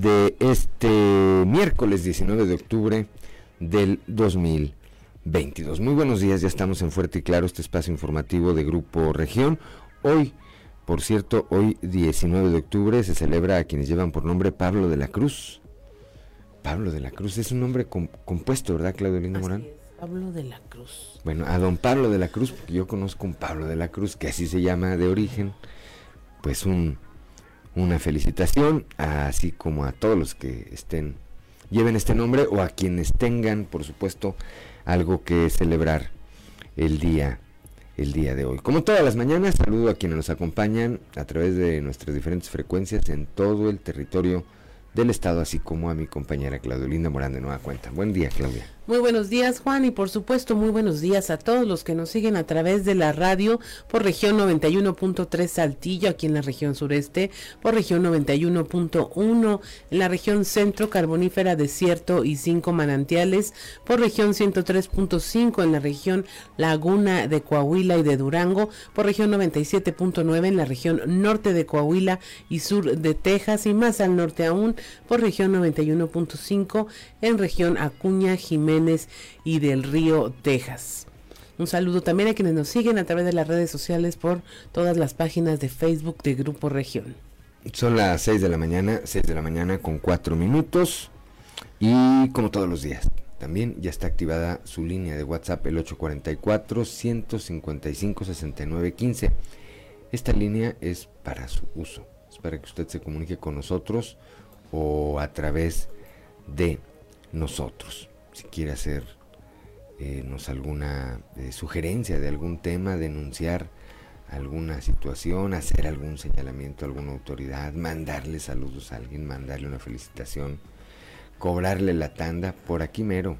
de este miércoles 19 de octubre del 2022. Muy buenos días, ya estamos en Fuerte y Claro, este espacio informativo de Grupo Región. Hoy, por cierto, hoy 19 de octubre se celebra a quienes llevan por nombre Pablo de la Cruz. Pablo de la Cruz es un nombre compuesto, ¿verdad, Claudio Linda Morán? Pablo de la Cruz. Bueno, a don Pablo de la Cruz, porque yo conozco un Pablo de la Cruz, que así se llama de origen, pues un, una felicitación, así como a todos los que estén, lleven este nombre o a quienes tengan, por supuesto, algo que celebrar el día el día de hoy. Como todas las mañanas, saludo a quienes nos acompañan a través de nuestras diferentes frecuencias en todo el territorio del Estado, así como a mi compañera Claudio Linda Morán de Nueva Cuenta. Buen día, Claudia. Muy buenos días, Juan, y por supuesto, muy buenos días a todos los que nos siguen a través de la radio por región 91.3 Saltillo, aquí en la región sureste, por región 91.1 en la región centro, carbonífera, desierto y cinco manantiales, por región 103.5 en la región Laguna de Coahuila y de Durango, por región 97.9 en la región norte de Coahuila y sur de Texas, y más al norte aún, por región 91.5 en región Acuña, Jiménez, y del Río, Texas. Un saludo también a quienes nos siguen a través de las redes sociales por todas las páginas de Facebook de Grupo Región. Son las 6 de la mañana, 6 de la mañana con 4 minutos y como todos los días. También ya está activada su línea de WhatsApp el 844-155-6915. Esta línea es para su uso. Es para que usted se comunique con nosotros o a través de nosotros si quiere hacer eh, alguna eh, sugerencia de algún tema, denunciar alguna situación, hacer algún señalamiento a alguna autoridad, mandarle saludos a alguien, mandarle una felicitación, cobrarle la tanda por aquí mero.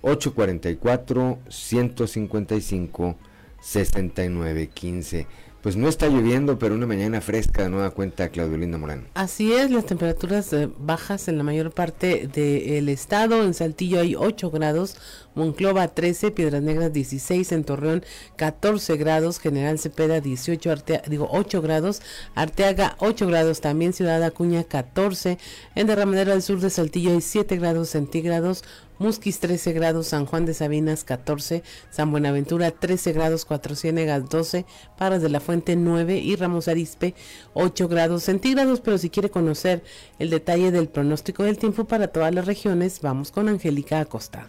844 155 6915 pues no está lloviendo, pero una mañana fresca de nueva cuenta, Claudio Linda Morán. Así es, las temperaturas eh, bajas en la mayor parte del estado. En Saltillo hay 8 grados, Monclova 13, Piedras Negras 16, en Torreón 14 grados, General Cepeda 18, digo 8 grados, Arteaga 8 grados, también Ciudad Acuña 14, en Derramadero del Sur de Saltillo hay 7 grados centígrados, Musquis 13 grados, San Juan de Sabinas 14, San Buenaventura 13 grados, Cuatro Ciénegas 12, Paras de la Fuente 9 y Ramos Arispe 8 grados centígrados. Pero si quiere conocer el detalle del pronóstico del tiempo para todas las regiones, vamos con Angélica Acosta.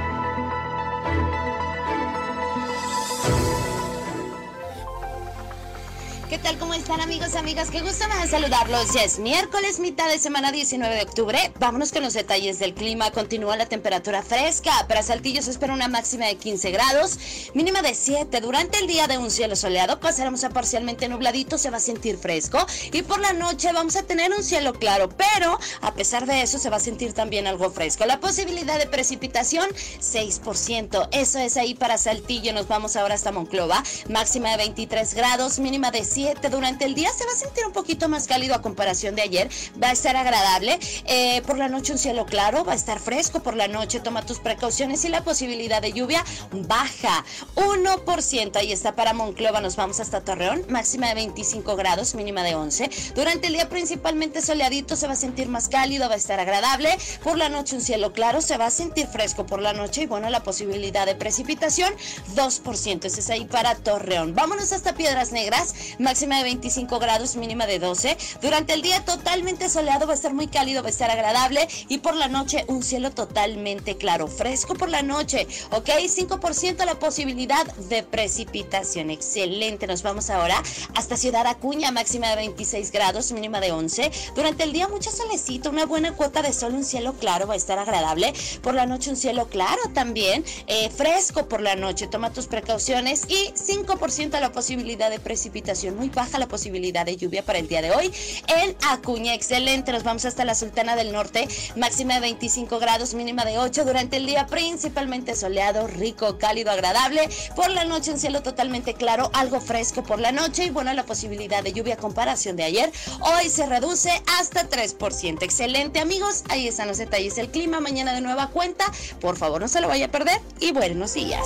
¿Qué tal? ¿Cómo están amigos, amigas? Qué gusto da saludarlos. Ya es miércoles, mitad de semana 19 de octubre. Vámonos con los detalles del clima. Continúa la temperatura fresca. Para Saltillo se espera una máxima de 15 grados, mínima de 7. Durante el día de un cielo soleado pasaremos a parcialmente nubladito, se va a sentir fresco. Y por la noche vamos a tener un cielo claro, pero a pesar de eso se va a sentir también algo fresco. La posibilidad de precipitación, 6%. Eso es ahí para Saltillo. Nos vamos ahora hasta Monclova. Máxima de 23 grados, mínima de 7 durante el día se va a sentir un poquito más cálido a comparación de ayer. Va a estar agradable. Eh, por la noche un cielo claro, va a estar fresco por la noche. Toma tus precauciones y la posibilidad de lluvia baja. 1%. Ahí está para Monclova. Nos vamos hasta Torreón. Máxima de 25 grados, mínima de 11. Durante el día principalmente soleadito, se va a sentir más cálido, va a estar agradable. Por la noche un cielo claro, se va a sentir fresco por la noche y bueno, la posibilidad de precipitación 2%. Ese es ahí para Torreón. Vámonos hasta Piedras Negras máxima de 25 grados, mínima de 12. Durante el día totalmente soleado, va a estar muy cálido, va a estar agradable y por la noche un cielo totalmente claro, fresco por la noche, ¿ok? 5% la posibilidad de precipitación, excelente. Nos vamos ahora hasta Ciudad Acuña, máxima de 26 grados, mínima de 11. Durante el día mucho solecito, una buena cuota de sol, un cielo claro, va a estar agradable. Por la noche un cielo claro también, eh, fresco por la noche, toma tus precauciones y 5% la posibilidad de precipitación, muy baja la posibilidad de lluvia para el día de hoy en Acuña, excelente. Nos vamos hasta la Sultana del Norte, máxima de 25 grados, mínima de 8. Durante el día principalmente soleado, rico, cálido, agradable. Por la noche un cielo totalmente claro, algo fresco por la noche y bueno, la posibilidad de lluvia a comparación de ayer, hoy se reduce hasta 3%. Excelente amigos, ahí están los detalles del clima, mañana de nueva cuenta, por favor no se lo vaya a perder y buenos días.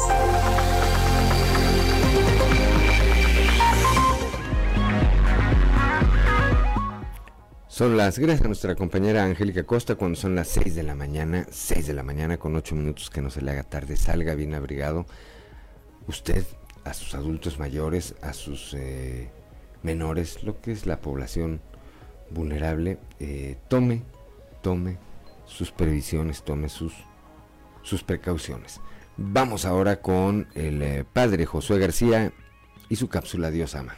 Son las, gracias a nuestra compañera Angélica Costa, cuando son las 6 de la mañana, 6 de la mañana con 8 minutos que no se le haga tarde, salga bien abrigado. Usted, a sus adultos mayores, a sus eh, menores, lo que es la población vulnerable, eh, tome, tome sus previsiones, tome sus, sus precauciones. Vamos ahora con el eh, padre Josué García y su cápsula Dios ama.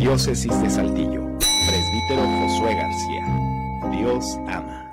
Diócesis de Saltillo, presbítero Josué García. Dios ama.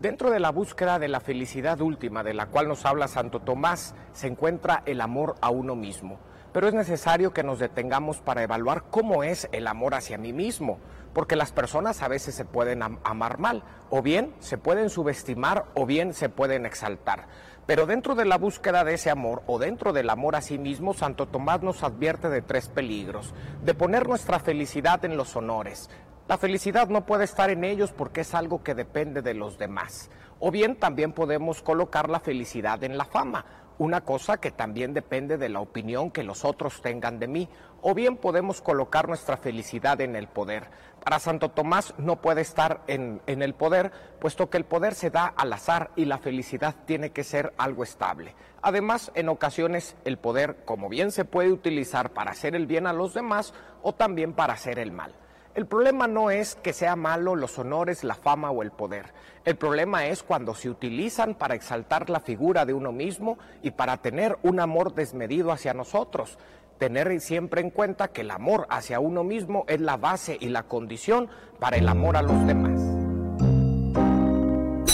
Dentro de la búsqueda de la felicidad última de la cual nos habla Santo Tomás se encuentra el amor a uno mismo. Pero es necesario que nos detengamos para evaluar cómo es el amor hacia mí mismo, porque las personas a veces se pueden amar mal, o bien se pueden subestimar, o bien se pueden exaltar. Pero dentro de la búsqueda de ese amor o dentro del amor a sí mismo, Santo Tomás nos advierte de tres peligros. De poner nuestra felicidad en los honores. La felicidad no puede estar en ellos porque es algo que depende de los demás. O bien también podemos colocar la felicidad en la fama una cosa que también depende de la opinión que los otros tengan de mí, o bien podemos colocar nuestra felicidad en el poder. Para Santo Tomás no puede estar en, el poder, puesto que el poder se da al azar y la felicidad tiene que ser algo estable. Además, en ocasiones el poder, como bien se puede utilizar para hacer el bien a los demás o también para hacer el mal. El problema no es que sea malo los honores, la fama o el poder. El problema es cuando se utilizan para exaltar la figura de uno mismo y para tener un amor desmedido hacia nosotros. Tener siempre en cuenta que el amor hacia uno mismo es la base y la condición para el amor a los demás.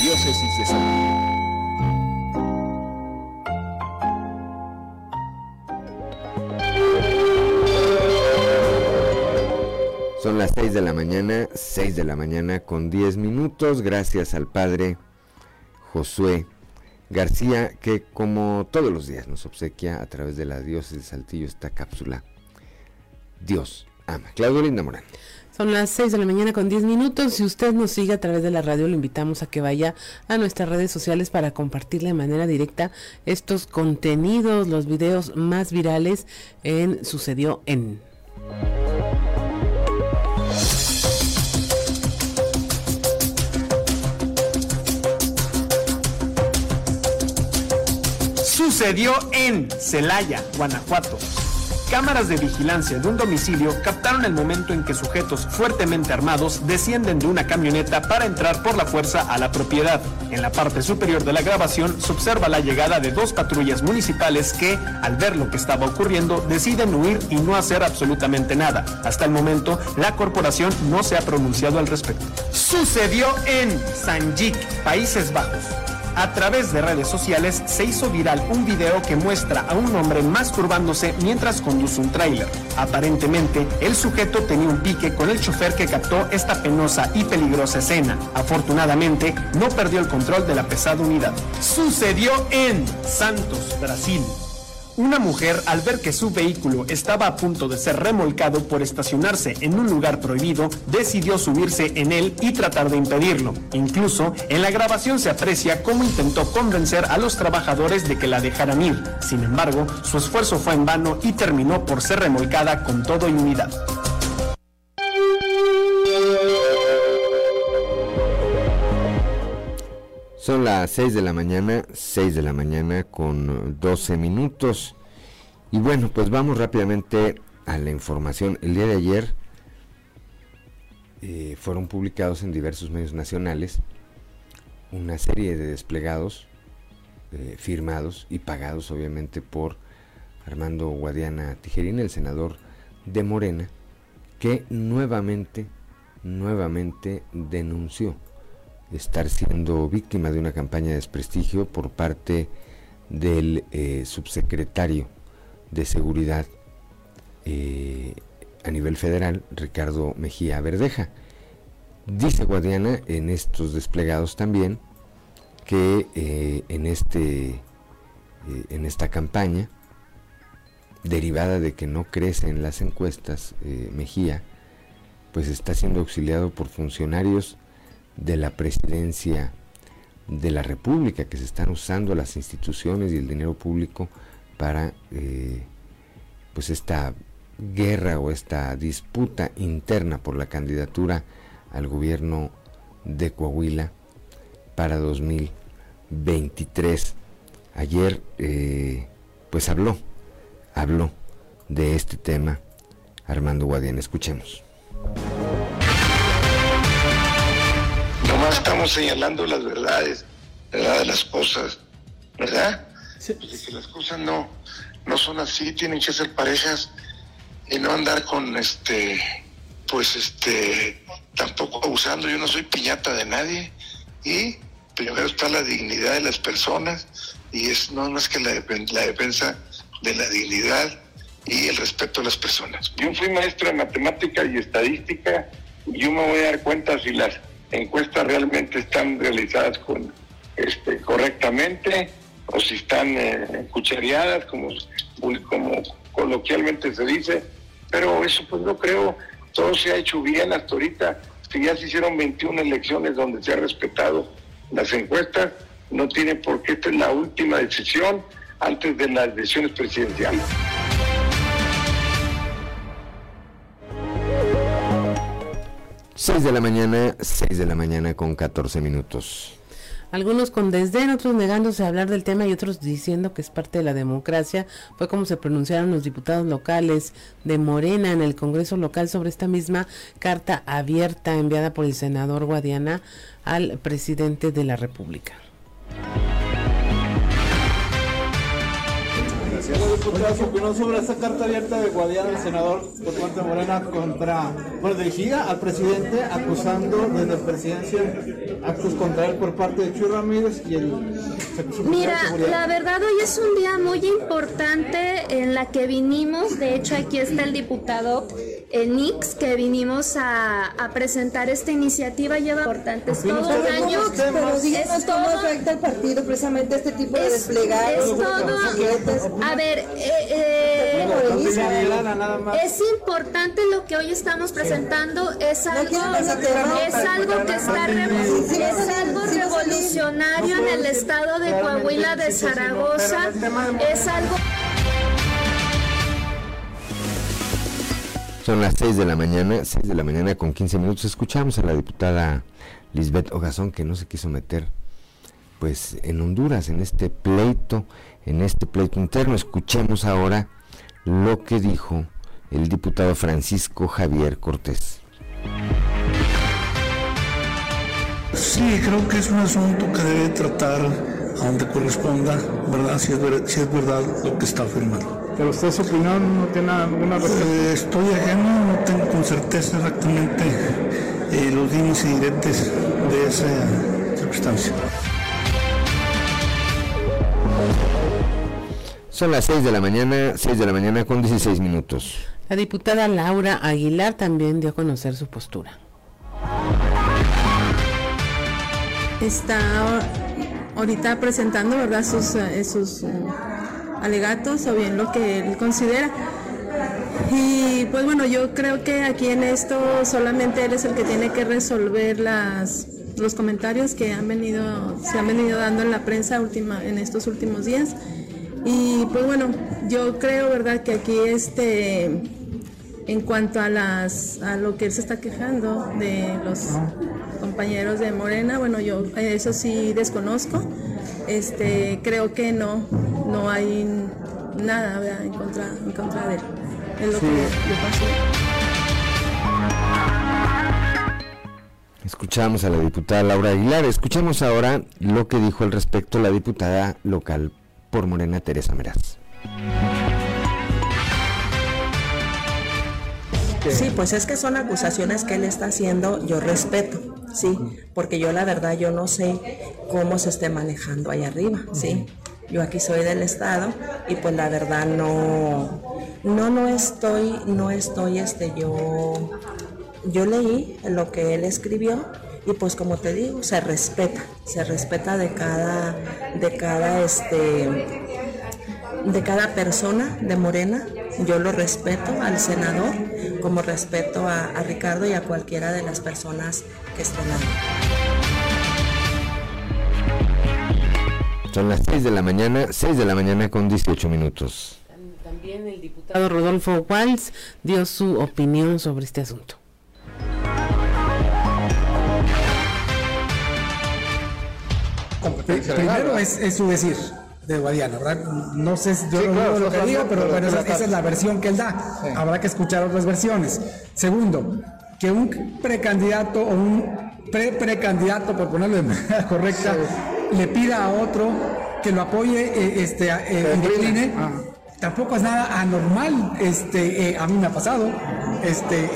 Diócesis de San Son las 6 de la mañana, 6 de la mañana con 10 minutos, gracias al padre Josué García, que como todos los días nos obsequia a través de la diócesis de Saltillo esta cápsula. Dios ama. Claudio Linda Morán. Son las 6 de la mañana con 10 minutos. Si usted nos sigue a través de la radio, le invitamos a que vaya a nuestras redes sociales para compartirle de manera directa estos contenidos, los videos más virales en Sucedió en. Sucedió en Celaya, Guanajuato. Cámaras de vigilancia de un domicilio captaron el momento en que sujetos fuertemente armados descienden de una camioneta para entrar por la fuerza a la propiedad. En la parte superior de la grabación se observa la llegada de dos patrullas municipales que, al ver lo que estaba ocurriendo, deciden huir y no hacer absolutamente nada. Hasta el momento, la corporación no se ha pronunciado al respecto. Sucedió en Sanjik, Países Bajos. A través de redes sociales se hizo viral un video que muestra a un hombre masturbándose mientras conduce un tráiler. Aparentemente, el sujeto tenía un pique con el chofer que captó esta penosa y peligrosa escena. Afortunadamente, no perdió el control de la pesada unidad. Sucedió en Santos, Brasil. Una mujer, al ver que su vehículo estaba a punto de ser remolcado por estacionarse en un lugar prohibido, decidió subirse en él y tratar de impedirlo. Incluso, en la grabación se aprecia cómo intentó convencer a los trabajadores de que la dejaran ir. Sin embargo, su esfuerzo fue en vano y terminó por ser remolcada con todo y unidad. Son las 6 de la mañana, 6 de la mañana con 12 minutos. Y bueno, pues vamos rápidamente a la información. El día de ayer eh, fueron publicados en diversos medios nacionales una serie de desplegados eh, firmados y pagados obviamente por Armando Guadiana Tijerín, el senador de Morena, que nuevamente, nuevamente denunció estar siendo víctima de una campaña de desprestigio por parte del eh, subsecretario de Seguridad eh, a nivel federal, Ricardo Mejía Verdeja. Dice Guadiana en estos desplegados también que eh, en, este, en esta campaña, derivada de que no crece en las encuestas, Mejía, pues está siendo auxiliado por funcionarios de la presidencia de la República, que se están usando las instituciones y el dinero público para eh, pues esta guerra o esta disputa interna por la candidatura al gobierno de Coahuila para 2023. Ayer eh, pues habló, habló de este tema Armando Guadiana. Escuchemos. Estamos señalando las verdades, ¿verdad? De las cosas, ¿verdad? Pues que las cosas no, no son así, tienen que ser parejas y no andar con este, pues este, tampoco abusando. Yo no soy piñata de nadie y primero está la dignidad de las personas y es no más que la, la defensa de la dignidad y el respeto a las personas. Yo fui maestro de matemática y estadística y yo me voy a dar cuenta si las encuestas realmente están realizadas con este correctamente o si están eh, cuchareadas como, como coloquialmente se dice, pero eso pues no creo, todo se ha hecho bien hasta ahorita, si ya se hicieron 21 elecciones donde se ha respetado las encuestas, no tiene por qué esta es la última decisión antes de las elecciones presidenciales. 6 de la mañana, 6 de la mañana con 14 minutos. Algunos con desdén, otros negándose a hablar del tema y otros diciendo que es parte de la democracia. Fue como se pronunciaron los diputados locales de Morena en el Congreso local sobre esta misma carta abierta enviada por el senador Guadiana al presidente de la República. Diputado, su opinión sobre esta carta abierta de Guadiana, el senador por parte de Morena, contra, bueno, dirigida al presidente, acusando desde la presidencia actos contra él por parte de Chuy Ramírez y el Mira, la verdad hoy es un día muy importante en la que vinimos, de hecho aquí está el diputado Nix, que vinimos a, a, presentar esta iniciativa, lleva importantes todo un año. Pero díganos cómo afecta al partido precisamente este tipo de desplegados. Es todo, a ver, eh, eh, es importante lo que hoy estamos presentando, es algo, es algo que está es algo revolucionario en el estado de Coahuila de Zaragoza, es algo... Son las 6 de la mañana, 6 de la mañana con 15 minutos. Escuchamos a la diputada Lisbeth Ogazón que no se quiso meter pues en Honduras en este pleito en este pleito interno. Escuchemos ahora lo que dijo el diputado Francisco Javier Cortés. Sí, creo que es un asunto que debe tratar a donde corresponda, ¿verdad? Si es, si es verdad lo que está afirmando. Pero usted su opinión no tiene alguna eh, Estoy ajeno, no tengo con certeza exactamente eh, los límites y diretes de esa circunstancia. Son las 6 de la mañana, 6 de la mañana con 16 minutos. La diputada Laura Aguilar también dio a conocer su postura. Está ahorita presentando, ¿verdad?, sus, eh, sus eh, alegatos o bien lo que él considera. Y pues bueno, yo creo que aquí en esto solamente él es el que tiene que resolver las, los comentarios que han venido, se han venido dando en la prensa última, en estos últimos días. Y pues bueno, yo creo, ¿verdad?, que aquí este, en cuanto a las a lo que él se está quejando de los compañeros de Morena, bueno, yo eso sí desconozco. Este, creo que no, no hay nada en contra, en contra de él. Es lo que le pasó. Escuchamos a la diputada Laura Aguilar. Escuchamos ahora lo que dijo al respecto la diputada local por Morena, Teresa Meraz. Sí, pues es que son acusaciones que él está haciendo, yo respeto, sí, porque yo la verdad yo no sé cómo se esté manejando ahí arriba, sí. Yo aquí soy del estado y pues la verdad no, no, no estoy, no estoy, este, yo, yo leí lo que él escribió y pues como te digo, se respeta, se respeta de cada, de cada, este, de cada persona de Morena. Yo lo respeto al senador como respeto a, Ricardo y a cualquiera de las personas que estén ahí. Son las 6 de la mañana, 6 de la mañana con 18 minutos. También el diputado Rodolfo Walz dio su opinión sobre este asunto. Primero es su decir, de Guadiana, ¿verdad? No sé yo lo que digo, pero, esa, es la versión que él da. Habrá que escuchar otras versiones. Segundo, que un precandidato o un pre-precandidato, por ponerlo de manera correcta, le pida a otro que lo apoye, eh, este, eh, ah. tampoco es nada anormal. Este, eh, a mí me ha pasado este,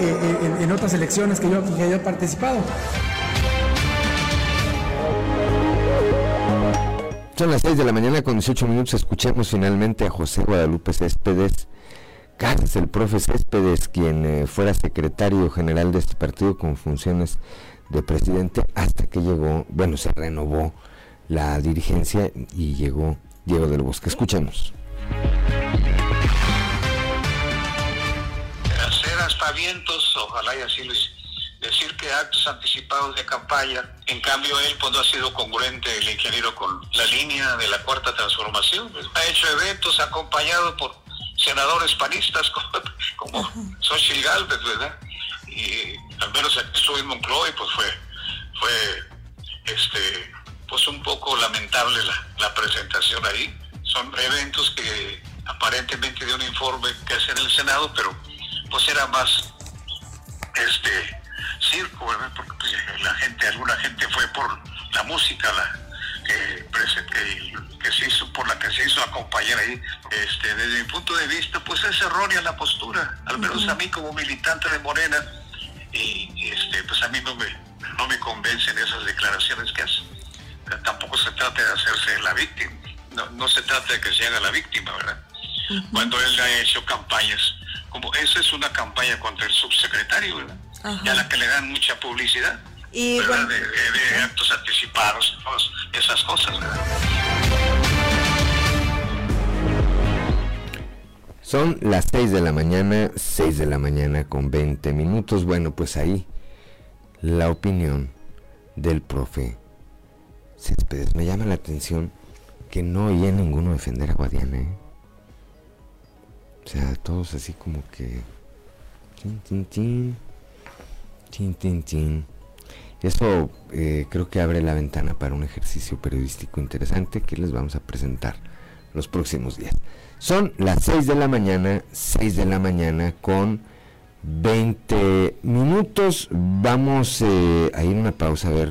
en, otras elecciones que yo, que yo he participado. Son las 6 de la mañana con 18 minutos. Escuchemos finalmente a José Guadalupe Céspedes Casas, el profe Céspedes, quien eh, fuera secretario general de este partido con funciones de presidente hasta que llegó, bueno, se renovó la dirigencia y llegó Diego del Bosque. Escuchemos. Hacer aspavientos, ojalá y así lo decir que actos anticipados de campaña, en cambio él pues no ha sido congruente el ingeniero con la línea de la cuarta transformación, ha hecho eventos acompañado por senadores panistas como, Xochitl Galvez, ¿verdad? Y al menos aquí estuvo en Moncloa y pues fue, fue este, pues un poco lamentable la, la presentación ahí. Son eventos que aparentemente de un informe que hace en el Senado, pero pues era más este circo, Porque pues, la gente, alguna gente fue por la música, la, que, que, se hizo, por la que se hizo acompañar ahí. Este, desde mi punto de vista, pues es errónea la postura, al menos a mí como militante de Morena, y, este, pues a mí no me, no me convencen esas declaraciones que hace. Tampoco se trata de hacerse la víctima, no, no se trata de que se haga la víctima, ¿verdad? Cuando él ha hecho campañas, como esa es una campaña contra el subsecretario, ¿verdad? Y a la que le dan mucha publicidad. Y de, actos anticipados, esas cosas. Son las 6 de la mañana, 6 de la mañana con 20 minutos. Bueno, pues ahí la opinión del profe Céspedes. Me llama la atención que no oía ninguno defender a Guadiana. ¿eh? O sea, todos así como que... Tin, tin, tin. Eso eh, creo que abre la ventana para un ejercicio periodístico interesante que les vamos a presentar los próximos días. Son las 6 de la mañana, 6 de la mañana con 20 minutos. Vamos eh, a ir a una pausa, a ver,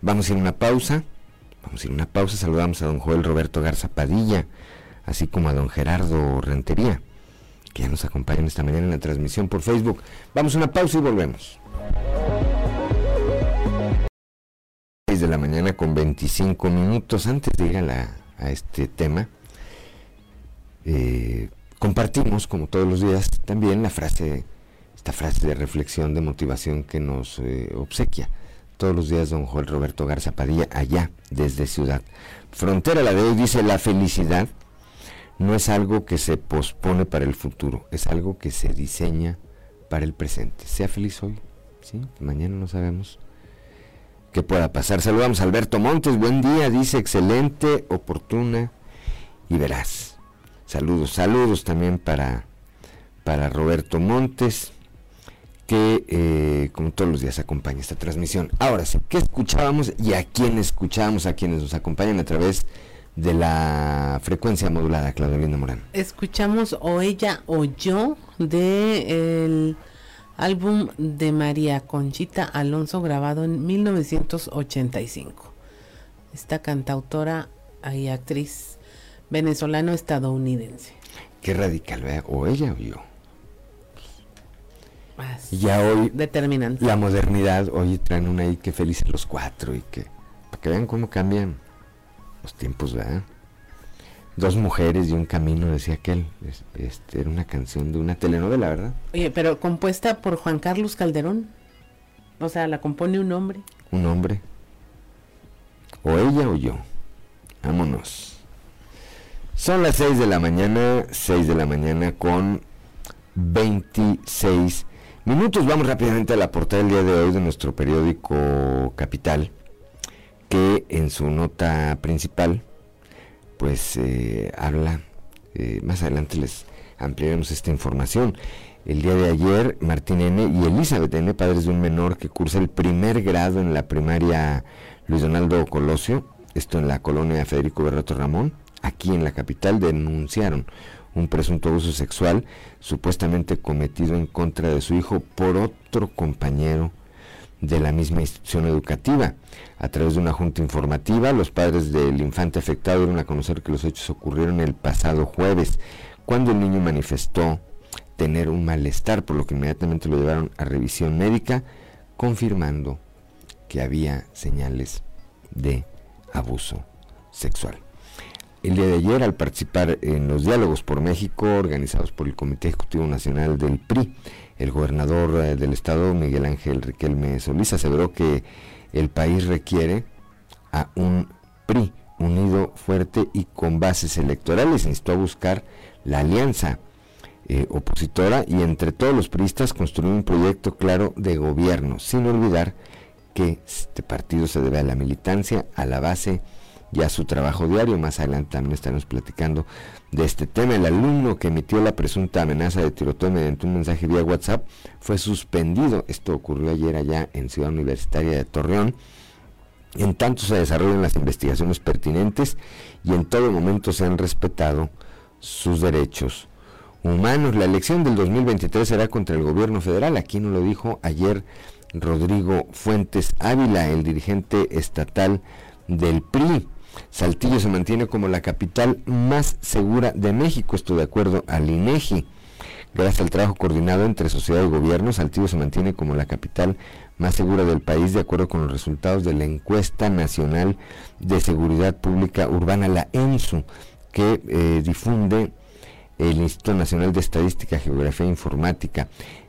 vamos a ir una pausa. Vamos a ir a una pausa, saludamos a don Joel Roberto Garza Padilla, así como a don Gerardo Rentería, que ya nos acompañan esta mañana en la transmisión por Facebook. Vamos a una pausa y volvemos. 6 de la mañana con 25 minutos. Antes de ir a, este tema, eh, compartimos, como todos los días, también la frase, esta frase de reflexión, de motivación que nos eh, obsequia todos los días don Joel Roberto Garza Padilla, allá desde Ciudad Frontera. La de hoy dice, la felicidad no es algo que se pospone para el futuro, es algo que se diseña para el presente. Sea feliz hoy, ¿sí? Mañana no sabemos qué pueda pasar. Saludamos a Alberto Montes, buen día, dice excelente, oportuna y verás. Saludos, saludos también para, para Roberto Montes, que eh, como todos los días acompaña esta transmisión. Ahora sí, ¿qué escuchábamos y a quién escuchábamos, a quienes nos acompañan a través de la frecuencia modulada, Claudia Linda Morán? Escuchamos O ella o yo de el álbum de María Conchita Alonso grabado en 1985. Esta cantautora y actriz venezolano-estadounidense. Qué radical, ¿verdad? O ella o yo. ya hoy determinante. la modernidad, hoy traen una ahí que felices los cuatro y que para que vean cómo cambian los tiempos, ¿verdad? Dos mujeres y un camino, decía aquel. Este, era una canción de una telenovela, ¿verdad? Oye, pero compuesta por Juan Carlos Calderón. O sea, la compone un hombre. Un hombre. O ella o yo. Vámonos. Son las 6 de la mañana, 6 de la mañana con 26 minutos. Vamos rápidamente a la portada del día de hoy de nuestro periódico Capital, que en su nota principal pues eh, habla, eh, más adelante les ampliaremos esta información. El día de ayer, Martín N. y Elizabeth N., padres de un menor que cursa el primer grado en la primaria Luis Donaldo Colosio, esto en la colonia Federico Berrato Ramón, aquí en la capital, denunciaron un presunto abuso sexual supuestamente cometido en contra de su hijo por otro compañero de la misma institución educativa. A través de una junta informativa, los padres del infante afectado dieron a conocer que los hechos ocurrieron el pasado jueves, cuando el niño manifestó tener un malestar, por lo que inmediatamente lo llevaron a revisión médica, confirmando que había señales de abuso sexual. El día de ayer, al participar en los diálogos por México organizados por el Comité Ejecutivo Nacional del PRI, el gobernador eh, del estado, Miguel Ángel Riquelme Solís, aseguró que el país requiere a un PRI unido, fuerte y con bases electorales. Instó a buscar la alianza eh, opositora y entre todos los priistas construir un proyecto claro de gobierno, sin olvidar que este partido se debe a la militancia, a la base y a su trabajo diario. Más adelante también estaremos platicando de este tema. El alumno que emitió la presunta amenaza de tiroteo mediante un mensaje vía WhatsApp fue suspendido. Esto ocurrió ayer allá en Ciudad Universitaria de Torreón. En tanto se desarrollan las investigaciones pertinentes y en todo momento se han respetado sus derechos humanos. La elección del 2023 será contra el gobierno federal. Aquí nos lo dijo ayer Rodrigo Fuentes Ávila, el dirigente estatal del PRI. Saltillo se mantiene como la capital más segura de México, esto de acuerdo al INEGI. Gracias al trabajo coordinado entre sociedad y gobierno, Saltillo se mantiene como la capital más segura del país de acuerdo con los resultados de la encuesta nacional de seguridad pública urbana, la ENSU, que eh, difunde el Instituto Nacional de Estadística, Geografía e Informática.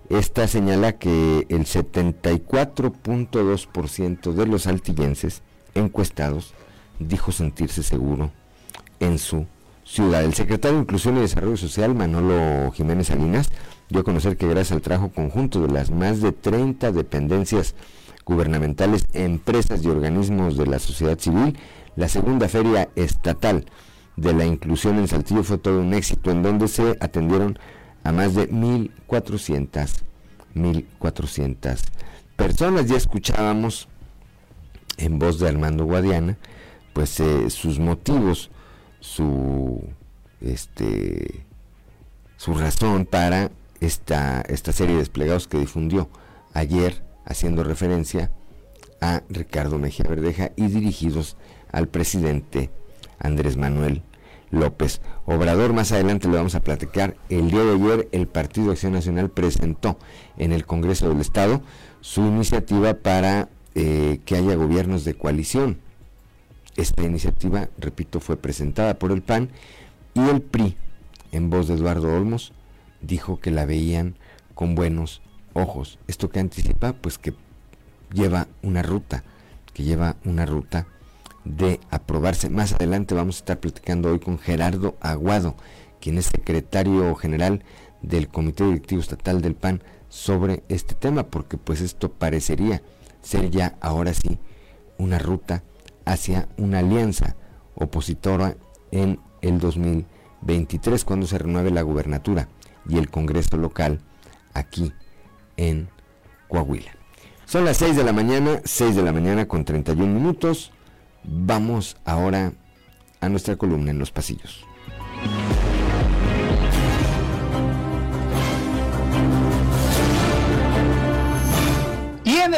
Esta señala que el 74.2% de los saltillenses encuestados dijo sentirse seguro en su ciudad. El secretario de Inclusión y Desarrollo Social, Manolo Jiménez Salinas, dio a conocer que gracias al trabajo conjunto de las más de 30 dependencias gubernamentales, empresas y organismos de la sociedad civil, la segunda feria estatal de la inclusión en Saltillo fue todo un éxito, en donde se atendieron a más de 1.400, 1.400 personas. Ya escuchábamos en voz de Armando Guadiana, pues eh, sus motivos, su este su razón para esta, esta serie de desplegados que difundió ayer haciendo referencia a Ricardo Mejía Verdeja y dirigidos al presidente Andrés Manuel López Obrador. Más adelante le vamos a platicar. El día de ayer el Partido Acción Nacional presentó en el Congreso del Estado su iniciativa para eh, que haya gobiernos de coalición. Esta iniciativa, repito, fue presentada por el PAN y el PRI, en voz de Eduardo Olmos, dijo que la veían con buenos ojos. Esto que anticipa, pues que lleva una ruta, que lleva una ruta de aprobarse. Más adelante vamos a estar platicando hoy con Gerardo Aguado, quien es secretario general del Comité Directivo Estatal del PAN sobre este tema, porque pues esto parecería ser ya ahora sí una ruta hacia una alianza opositora en el 2023 cuando se renueve la gubernatura y el Congreso local aquí en Coahuila. Son las 6 de la mañana, 6 de la mañana con 31 minutos. Vamos ahora a nuestra columna en los pasillos.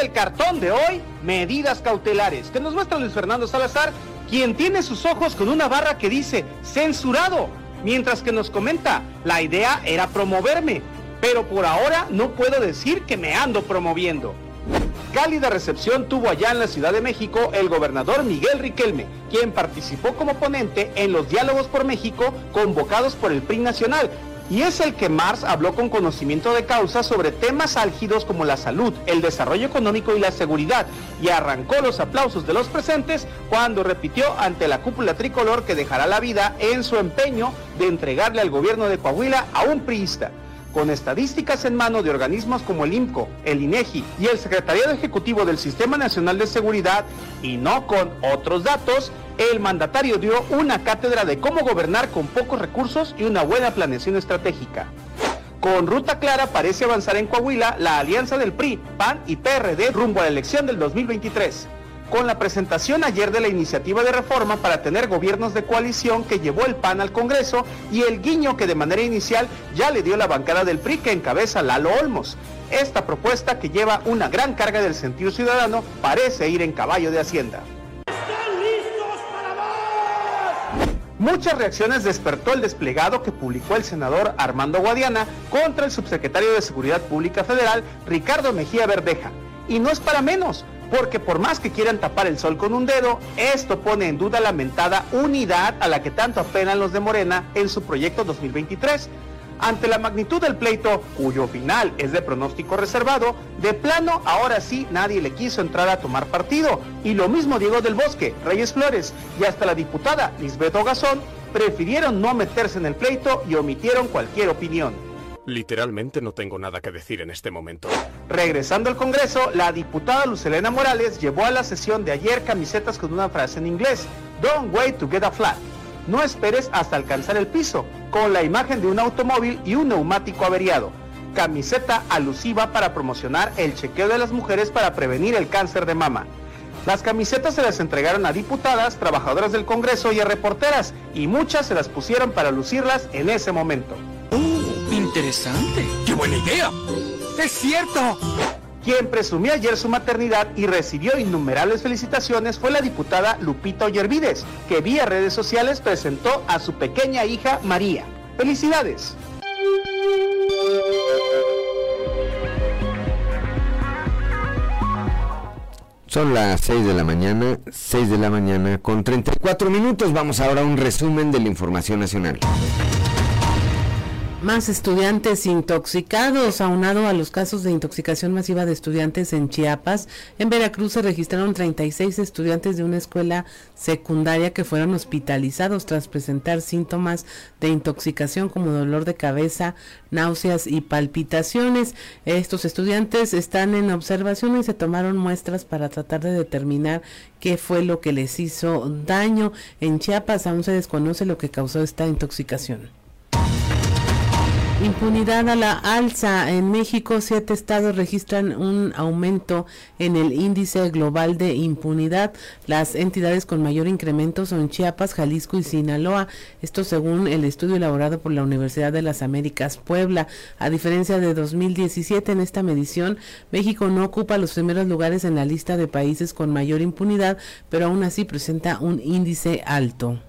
El cartón de hoy, medidas cautelares, que nos muestra Luis Fernando Salazar, quien tiene sus ojos con una barra que dice censurado, mientras que nos comenta, la idea era promoverme, pero por ahora no puedo decir que me ando promoviendo. Cálida recepción tuvo allá en la Ciudad de México el gobernador Miguel Riquelme, quien participó como ponente en los diálogos por México convocados por el PRI Nacional, y es el que Mars habló con conocimiento de causa sobre temas álgidos como la salud, el desarrollo económico y la seguridad, y arrancó los aplausos de los presentes cuando repitió ante la cúpula tricolor que dejará la vida en su empeño de entregarle al gobierno de Coahuila a un priista con estadísticas en mano de organismos como el IMCO, el INEGI y el Secretariado Ejecutivo del Sistema Nacional de Seguridad, y no con otros datos, el mandatario dio una cátedra de cómo gobernar con pocos recursos y una buena planeación estratégica. Con ruta clara parece avanzar en Coahuila la alianza del PRI, PAN y PRD rumbo a la elección del 2023 con la presentación ayer de la iniciativa de reforma para tener gobiernos de coalición que llevó el PAN al Congreso y el guiño que de manera inicial ya le dio la bancada del PRI que encabeza Lalo Olmos. Esta propuesta que lleva una gran carga del sentido ciudadano parece ir en caballo de Hacienda. Muchas reacciones despertó el desplegado que publicó el senador Armando Guadiana contra el subsecretario de Seguridad Pública Federal Ricardo Mejía Verdeja. Y no es para menos, porque por más que quieran tapar el sol con un dedo, esto pone en duda la mentada unidad a la que tanto apenan los de Morena en su proyecto 2023. Ante la magnitud del pleito, cuyo final es de pronóstico reservado, de plano ahora sí nadie le quiso entrar a tomar partido. Y lo mismo Diego del Bosque, Reyes Flores y hasta la diputada Lisbeth Ogazón prefirieron no meterse en el pleito y omitieron cualquier opinión. Literalmente no tengo nada que decir en este momento. Regresando al Congreso, la diputada Lucelena Morales llevó a la sesión de ayer camisetas con una frase en inglés, Don't wait to get a flat. No esperes hasta alcanzar el piso, con la imagen de un automóvil y un neumático averiado. Camiseta alusiva para promocionar el chequeo de las mujeres para prevenir el cáncer de mama. Las camisetas se las entregaron a diputadas, trabajadoras del Congreso y a reporteras, y muchas se las pusieron para lucirlas en ese momento. Interesante. ¡Qué buena idea! ¡Es cierto! Quien presumió ayer su maternidad y recibió innumerables felicitaciones fue la diputada Lupita Ollervides, que vía redes sociales presentó a su pequeña hija María. ¡Felicidades! Son las 6 de la mañana, 6 de la mañana con 34 minutos. Vamos ahora a un resumen de la información nacional. Más estudiantes intoxicados, aunado a los casos de intoxicación masiva de estudiantes en Chiapas. En Veracruz se registraron 36 estudiantes de una escuela secundaria que fueron hospitalizados tras presentar síntomas de intoxicación como dolor de cabeza, náuseas y palpitaciones. Estos estudiantes están en observación y se tomaron muestras para tratar de determinar qué fue lo que les hizo daño. En Chiapas aún se desconoce lo que causó esta intoxicación. Impunidad a la alza. En México, siete estados registran un aumento en el índice global de impunidad. Las entidades con mayor incremento son Chiapas, Jalisco y Sinaloa. Esto según el estudio elaborado por la Universidad de las Américas Puebla. A diferencia de 2017, en esta medición, México no ocupa los primeros lugares en la lista de países con mayor impunidad, pero aún así presenta un índice alto.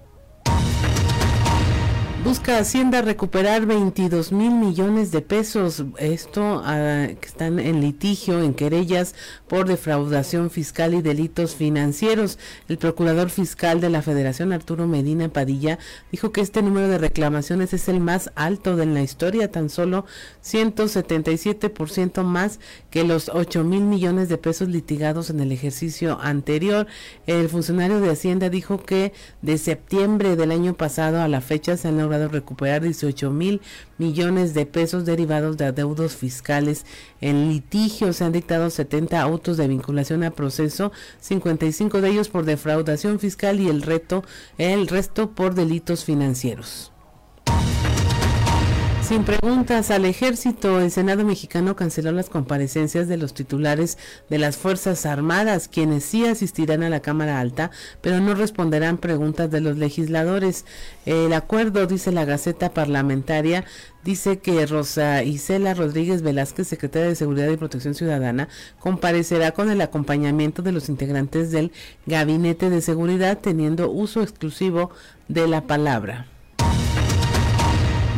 Busca Hacienda recuperar 22 mil millones de pesos. Esto uh, que están en litigio, en querellas por defraudación fiscal y delitos financieros. El procurador fiscal de la Federación, Arturo Medina Padilla, dijo que este número de reclamaciones es el más alto de la historia, tan solo 177% más que los 8 mil millones de pesos litigados en el ejercicio anterior. El funcionario de Hacienda dijo que de septiembre del año pasado a la fecha se han logrado recuperar 18 mil millones de pesos derivados de adeudos fiscales en litigio. Se han dictado 70 autos de vinculación a proceso, 55 de ellos por defraudación fiscal y el reto, el resto por delitos financieros. Sin preguntas al ejército, el Senado mexicano canceló las comparecencias de los titulares de las Fuerzas Armadas, quienes sí asistirán a la Cámara Alta, pero no responderán preguntas de los legisladores. El acuerdo, dice la Gaceta Parlamentaria, dice que Rosa Isela Rodríguez Velázquez, secretaria de Seguridad y Protección Ciudadana, comparecerá con el acompañamiento de los integrantes del Gabinete de Seguridad, teniendo uso exclusivo de la palabra.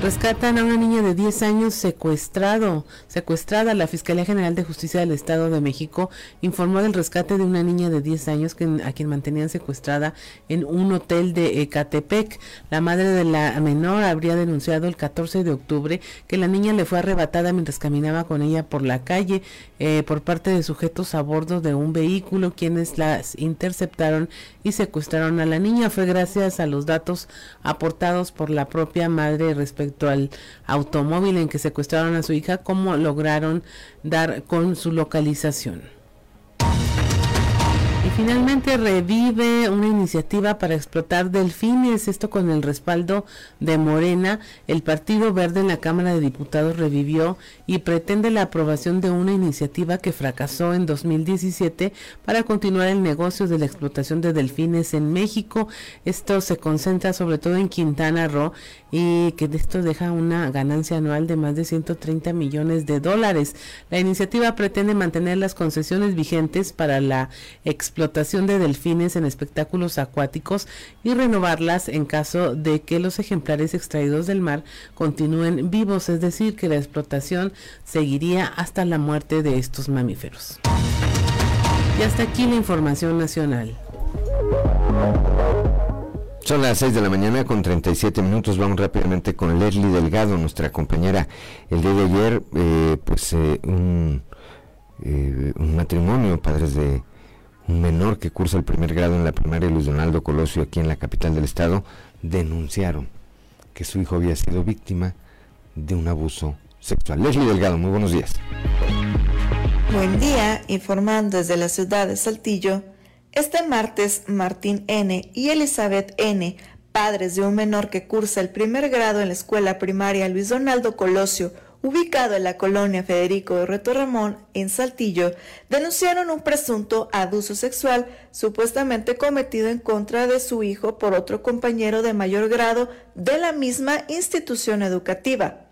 Rescatan a una niña de 10 años secuestrado, secuestrada. La Fiscalía General de Justicia del Estado de México informó del rescate de una niña de 10 años que, a quien mantenían secuestrada en un hotel de Ecatepec. La madre de la menor habría denunciado el 14 de octubre que la niña le fue arrebatada mientras caminaba con ella por la calle eh, por parte de sujetos a bordo de un vehículo quienes las interceptaron y secuestraron a la niña. Fue gracias a los datos aportados por la propia madre respecto al automóvil en que secuestraron a su hija, cómo lograron dar con su localización. Finalmente revive una iniciativa para explotar delfines, esto con el respaldo de Morena. El Partido Verde en la Cámara de Diputados revivió y pretende la aprobación de una iniciativa que fracasó en 2017 para continuar el negocio de la explotación de delfines en México. Esto se concentra sobre todo en Quintana Roo y que esto deja una ganancia anual de más de 130 millones de dólares. La iniciativa pretende mantener las concesiones vigentes para la explotación de delfines en espectáculos acuáticos y renovarlas en caso de que los ejemplares extraídos del mar continúen vivos, es decir, que la explotación seguiría hasta la muerte de estos mamíferos. Y hasta aquí la información nacional. Son las 6 de la mañana con 37 minutos. Vamos rápidamente con Leslie Delgado, nuestra compañera. El día de ayer, eh, pues eh, un, eh, un, matrimonio, padres de menor que cursa el primer grado en la primaria Luis Donaldo Colosio aquí en la capital del estado, denunciaron que su hijo había sido víctima de un abuso sexual. Leslie Delgado, muy buenos días. Buen día, informando desde la ciudad de Saltillo. Este martes, Martín N. y Elizabeth N., padres de un menor que cursa el primer grado en la escuela primaria Luis Donaldo Colosio, ubicado en la colonia Federico de Reto Ramón, en Saltillo, denunciaron un presunto abuso sexual supuestamente cometido en contra de su hijo por otro compañero de mayor grado de la misma institución educativa.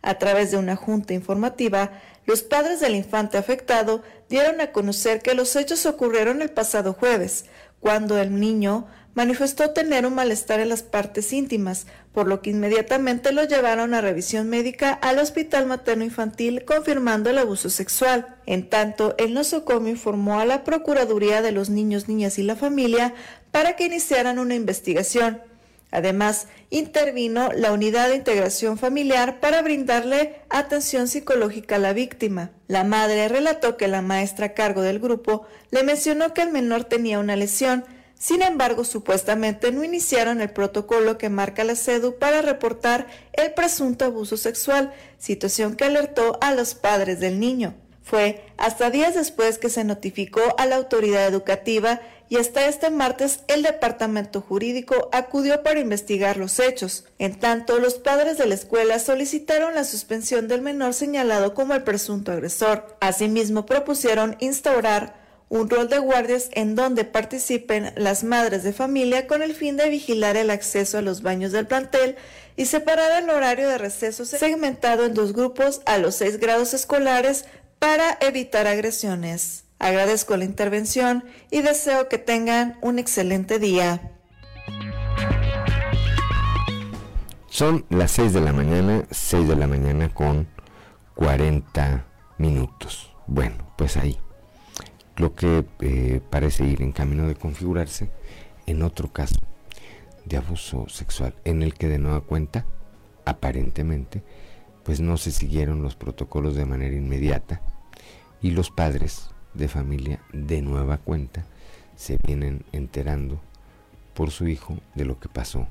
A través de una junta informativa, los padres del infante afectado dieron a conocer que los hechos ocurrieron el pasado jueves, cuando el niño manifestó tener un malestar en las partes íntimas, por lo que inmediatamente lo llevaron a revisión médica al Hospital Materno Infantil confirmando el abuso sexual. En tanto, el nosocomio informó a la Procuraduría de los Niños, Niñas y la Familia para que iniciaran una investigación. Además, intervino la Unidad de Integración Familiar para brindarle atención psicológica a la víctima. La madre relató que la maestra a cargo del grupo le mencionó que el menor tenía una lesión, sin embargo, supuestamente no iniciaron el protocolo que marca la CEDU para reportar el presunto abuso sexual, situación que alertó a los padres del niño. Fue hasta días después que se notificó a la autoridad educativa y hasta este martes el departamento jurídico acudió para investigar los hechos. En tanto, los padres de la escuela solicitaron la suspensión del menor señalado como el presunto agresor. Asimismo, propusieron instaurar un rol de guardias en donde participen las madres de familia con el fin de vigilar el acceso a los baños del plantel y separar el horario de receso segmentado en dos grupos a los seis grados escolares para evitar agresiones. Agradezco la intervención y deseo que tengan un excelente día. Son las 6 de la mañana, 6 de la mañana con 40 minutos. Bueno, pues ahí. Lo que eh, parece ir en camino de configurarse en otro caso de abuso sexual, en el que de nueva cuenta, aparentemente, pues no se siguieron los protocolos de manera inmediata y los padres de familia de nueva cuenta se vienen enterando por su hijo de lo que pasó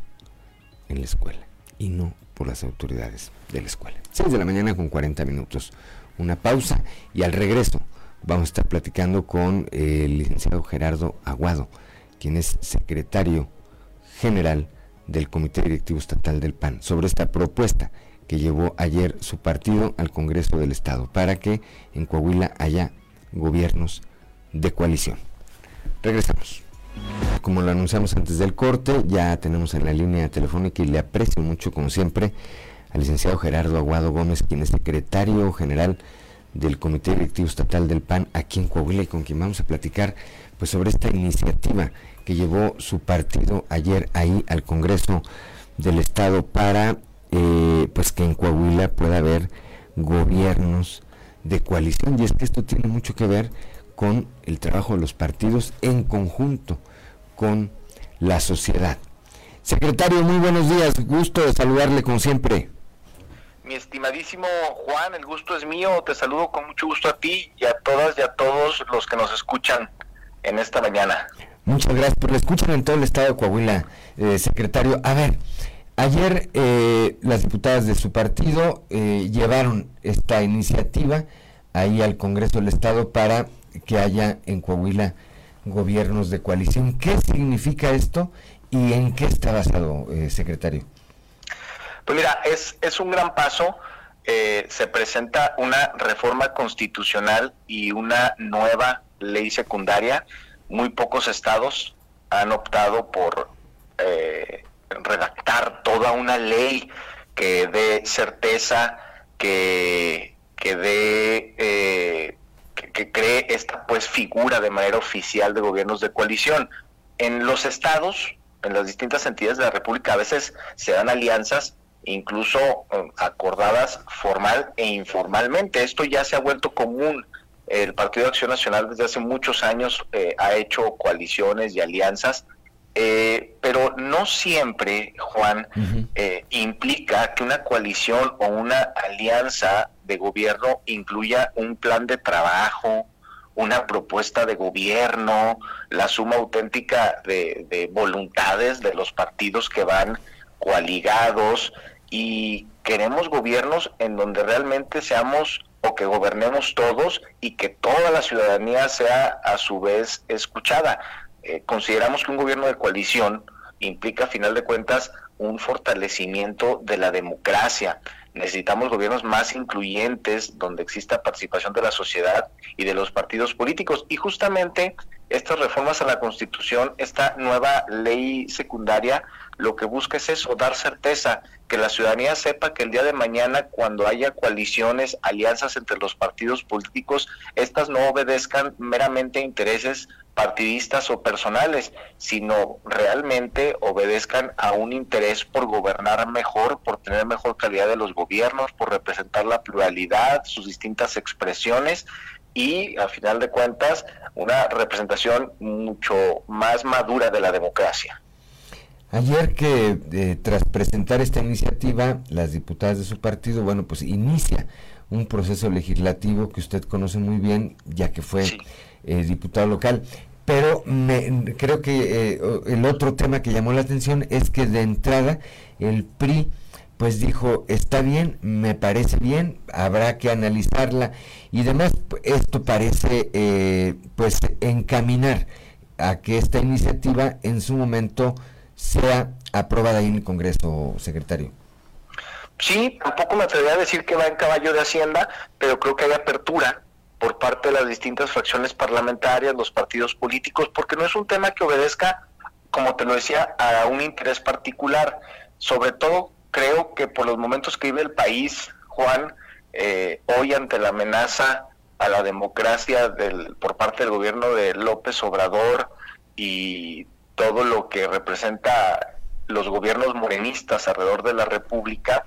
en la escuela y no por las autoridades de la escuela. 6 de la mañana con 40 minutos. Una pausa y al regreso vamos a estar platicando con el licenciado Gerardo Aguado, quien es secretario general del Comité Directivo Estatal del PAN, sobre esta propuesta que llevó ayer su partido al Congreso del Estado para que en Coahuila haya gobiernos de coalición. Regresamos. Como lo anunciamos antes del corte, ya tenemos en la línea telefónica y le aprecio mucho, como siempre, al licenciado Gerardo Aguado Gómez, quien es secretario general del Comité Directivo Estatal del PAN aquí en Coahuila y con quien vamos a platicar pues sobre esta iniciativa que llevó su partido ayer ahí al Congreso del Estado para eh, pues que en Coahuila pueda haber gobiernos de coalición y es que esto tiene mucho que ver con el trabajo de los partidos en conjunto con la sociedad. Secretario, muy buenos días, gusto de saludarle como siempre. Mi estimadísimo Juan, el gusto es mío, te saludo con mucho gusto a ti y a todas y a todos los que nos escuchan en esta mañana. Muchas gracias por la escuchan en todo el estado de Coahuila, eh, secretario. A ver, ayer eh, las diputadas de su partido eh, llevaron esta iniciativa ahí al Congreso del Estado para que haya en Coahuila gobiernos de coalición. ¿Qué significa esto y en qué está basado, secretario? Pues mira, es, es un gran paso. se presenta una reforma constitucional y una nueva ley secundaria, muy pocos estados han optado por eh, redactar toda una ley que dé certeza, que, que dé, eh, que, cree esta pues figura de manera oficial de gobiernos de coalición. En los estados, en las distintas entidades de la República, a veces se dan alianzas incluso eh, acordadas formal e informalmente. Esto ya se ha vuelto común el Partido de Acción Nacional desde hace muchos años eh, ha hecho coaliciones y alianzas, eh, pero no siempre, Juan, eh, implica que una coalición o una alianza de gobierno incluya un plan de trabajo, una propuesta de gobierno, la suma auténtica de, de voluntades de los partidos que van coaligados y queremos gobiernos en donde realmente seamos o que gobernemos todos y que toda la ciudadanía sea a su vez escuchada. Eh, consideramos que un gobierno de coalición implica, a final de cuentas, un fortalecimiento de la democracia. Necesitamos gobiernos más incluyentes, donde exista participación de la sociedad y de los partidos políticos. Y justamente estas reformas a la Constitución, esta nueva ley secundaria, lo que busca es eso, dar certeza, que la ciudadanía sepa que el día de mañana, cuando haya coaliciones, alianzas entre los partidos políticos, estas no obedezcan meramente a intereses partidistas o personales, sino realmente obedezcan a un interés por gobernar mejor, por tener mejor calidad de los gobiernos, por representar la pluralidad, sus distintas expresiones y, a final de cuentas, una representación mucho más madura de la democracia. Ayer que eh, tras presentar esta iniciativa, las diputadas de su partido, bueno, pues inicia un proceso legislativo que usted conoce muy bien, ya que fue eh, diputado local. Pero me, creo que eh, el otro tema que llamó la atención es que de entrada el PRI pues dijo, está bien, me parece bien, habrá que analizarla y demás. Esto parece pues encaminar a que esta iniciativa en su momento sea aprobada ahí en el Congreso, secretario. Sí, tampoco me atrevería a decir que va en caballo de Hacienda, pero creo que hay apertura por parte de las distintas fracciones parlamentarias, los partidos políticos, porque no es un tema que obedezca, como te lo decía, a un interés particular. Sobre todo, creo que por los momentos que vive el país, Juan, eh, hoy ante la amenaza a la democracia del, por parte del gobierno de López Obrador y todo lo que representa los gobiernos morenistas alrededor de la República,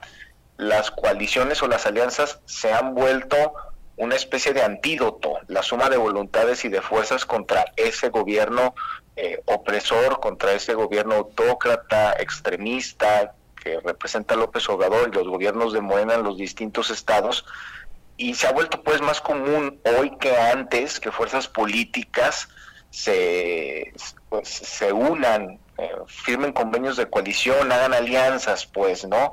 las coaliciones o las alianzas se han vuelto una especie de antídoto, la suma de voluntades y de fuerzas contra ese gobierno eh, opresor, contra ese gobierno autócrata, extremista, que representa López Obrador y los gobiernos de Morena en los distintos estados. Y se ha vuelto pues más común hoy que antes que fuerzas políticas se, pues, se unan, eh, firmen convenios de coalición, hagan alianzas, pues, ¿no?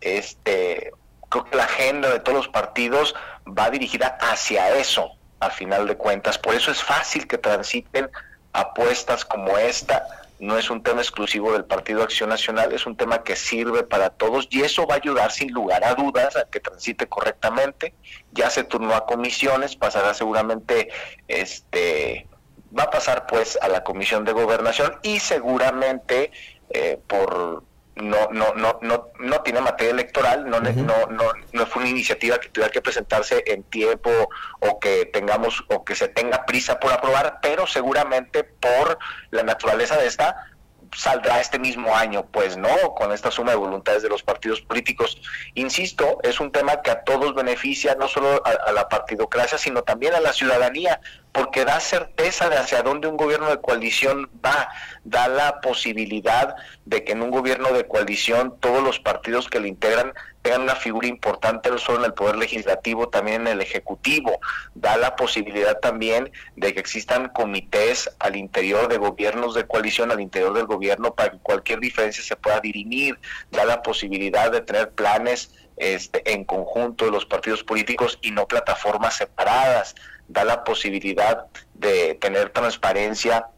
Este, creo que la agenda de todos los partidos va dirigida hacia eso, a final de cuentas. Por eso es fácil que transiten apuestas como esta no es un tema exclusivo del Partido Acción Nacional, es un tema que sirve para todos y eso va a ayudar sin lugar a dudas a que transite correctamente. Ya se turnó a comisiones, pasará seguramente, este, va a pasar pues a la Comisión de Gobernación y seguramente eh, por no, no, no, no, no tiene materia electoral, no, no, no, no fue una iniciativa que tuviera que presentarse en tiempo o que tengamos o que se tenga prisa por aprobar, pero seguramente por la naturaleza de esta saldrá este mismo año, pues no, con esta suma de voluntades de los partidos políticos. Insisto, es un tema que a todos beneficia, no solo a, la partidocracia, sino también a la ciudadanía, porque da certeza de hacia dónde un gobierno de coalición va, da la posibilidad de que en un gobierno de coalición todos los partidos que lo integran tengan una figura importante no solo en el poder legislativo, también en el ejecutivo, da la posibilidad también de que existan comités al interior de gobiernos de coalición, al interior del gobierno, para que cualquier diferencia se pueda dirimir, da la posibilidad de tener planes este, en conjunto de los partidos políticos y no plataformas separadas da la posibilidad de tener transparencia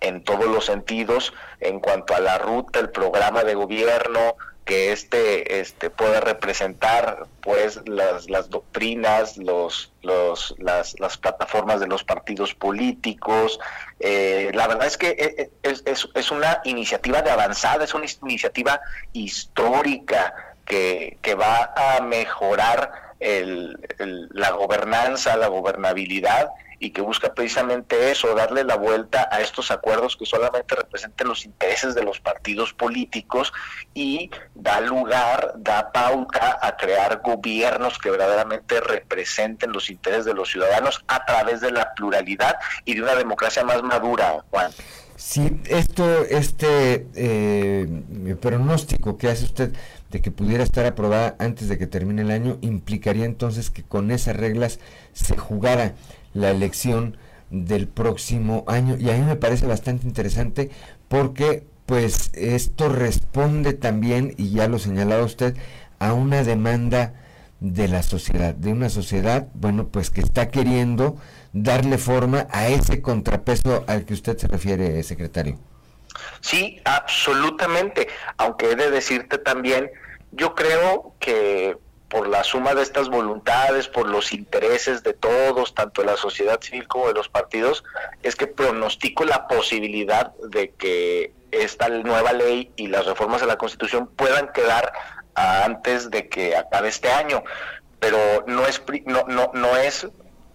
en todos los sentidos en cuanto a la ruta, el programa de gobierno, que este, este pueda representar pues las, las doctrinas, los, los, las, las plataformas de los partidos políticos. Eh, la verdad es que eh, eh, es, es, es, una iniciativa de avanzada, es una iniciativa histórica que, que va a mejorar el, la gobernanza, la gobernabilidad y que busca precisamente eso, darle la vuelta a estos acuerdos que solamente representen los intereses de los partidos políticos y da lugar, da pauta a crear gobiernos que verdaderamente representen los intereses de los ciudadanos a través de la pluralidad y de una democracia más madura, Juan. Sí, esto, este eh, pronóstico que hace usted de que pudiera estar aprobada antes de que termine el año, implicaría entonces que con esas reglas se jugara la elección del próximo año. Y a mí me parece bastante interesante porque pues esto responde también, y ya lo señalaba usted, a una demanda de la sociedad, de una sociedad, bueno, pues que está queriendo darle forma a ese contrapeso al que usted se refiere, secretario. Sí, absolutamente, aunque he de decirte también yo creo que por la suma de estas voluntades, por los intereses de todos, tanto de la sociedad civil como de los partidos, es que pronostico la posibilidad de que esta nueva ley y las reformas a la Constitución puedan quedar antes de que acabe este año. Pero no es, no, no, no es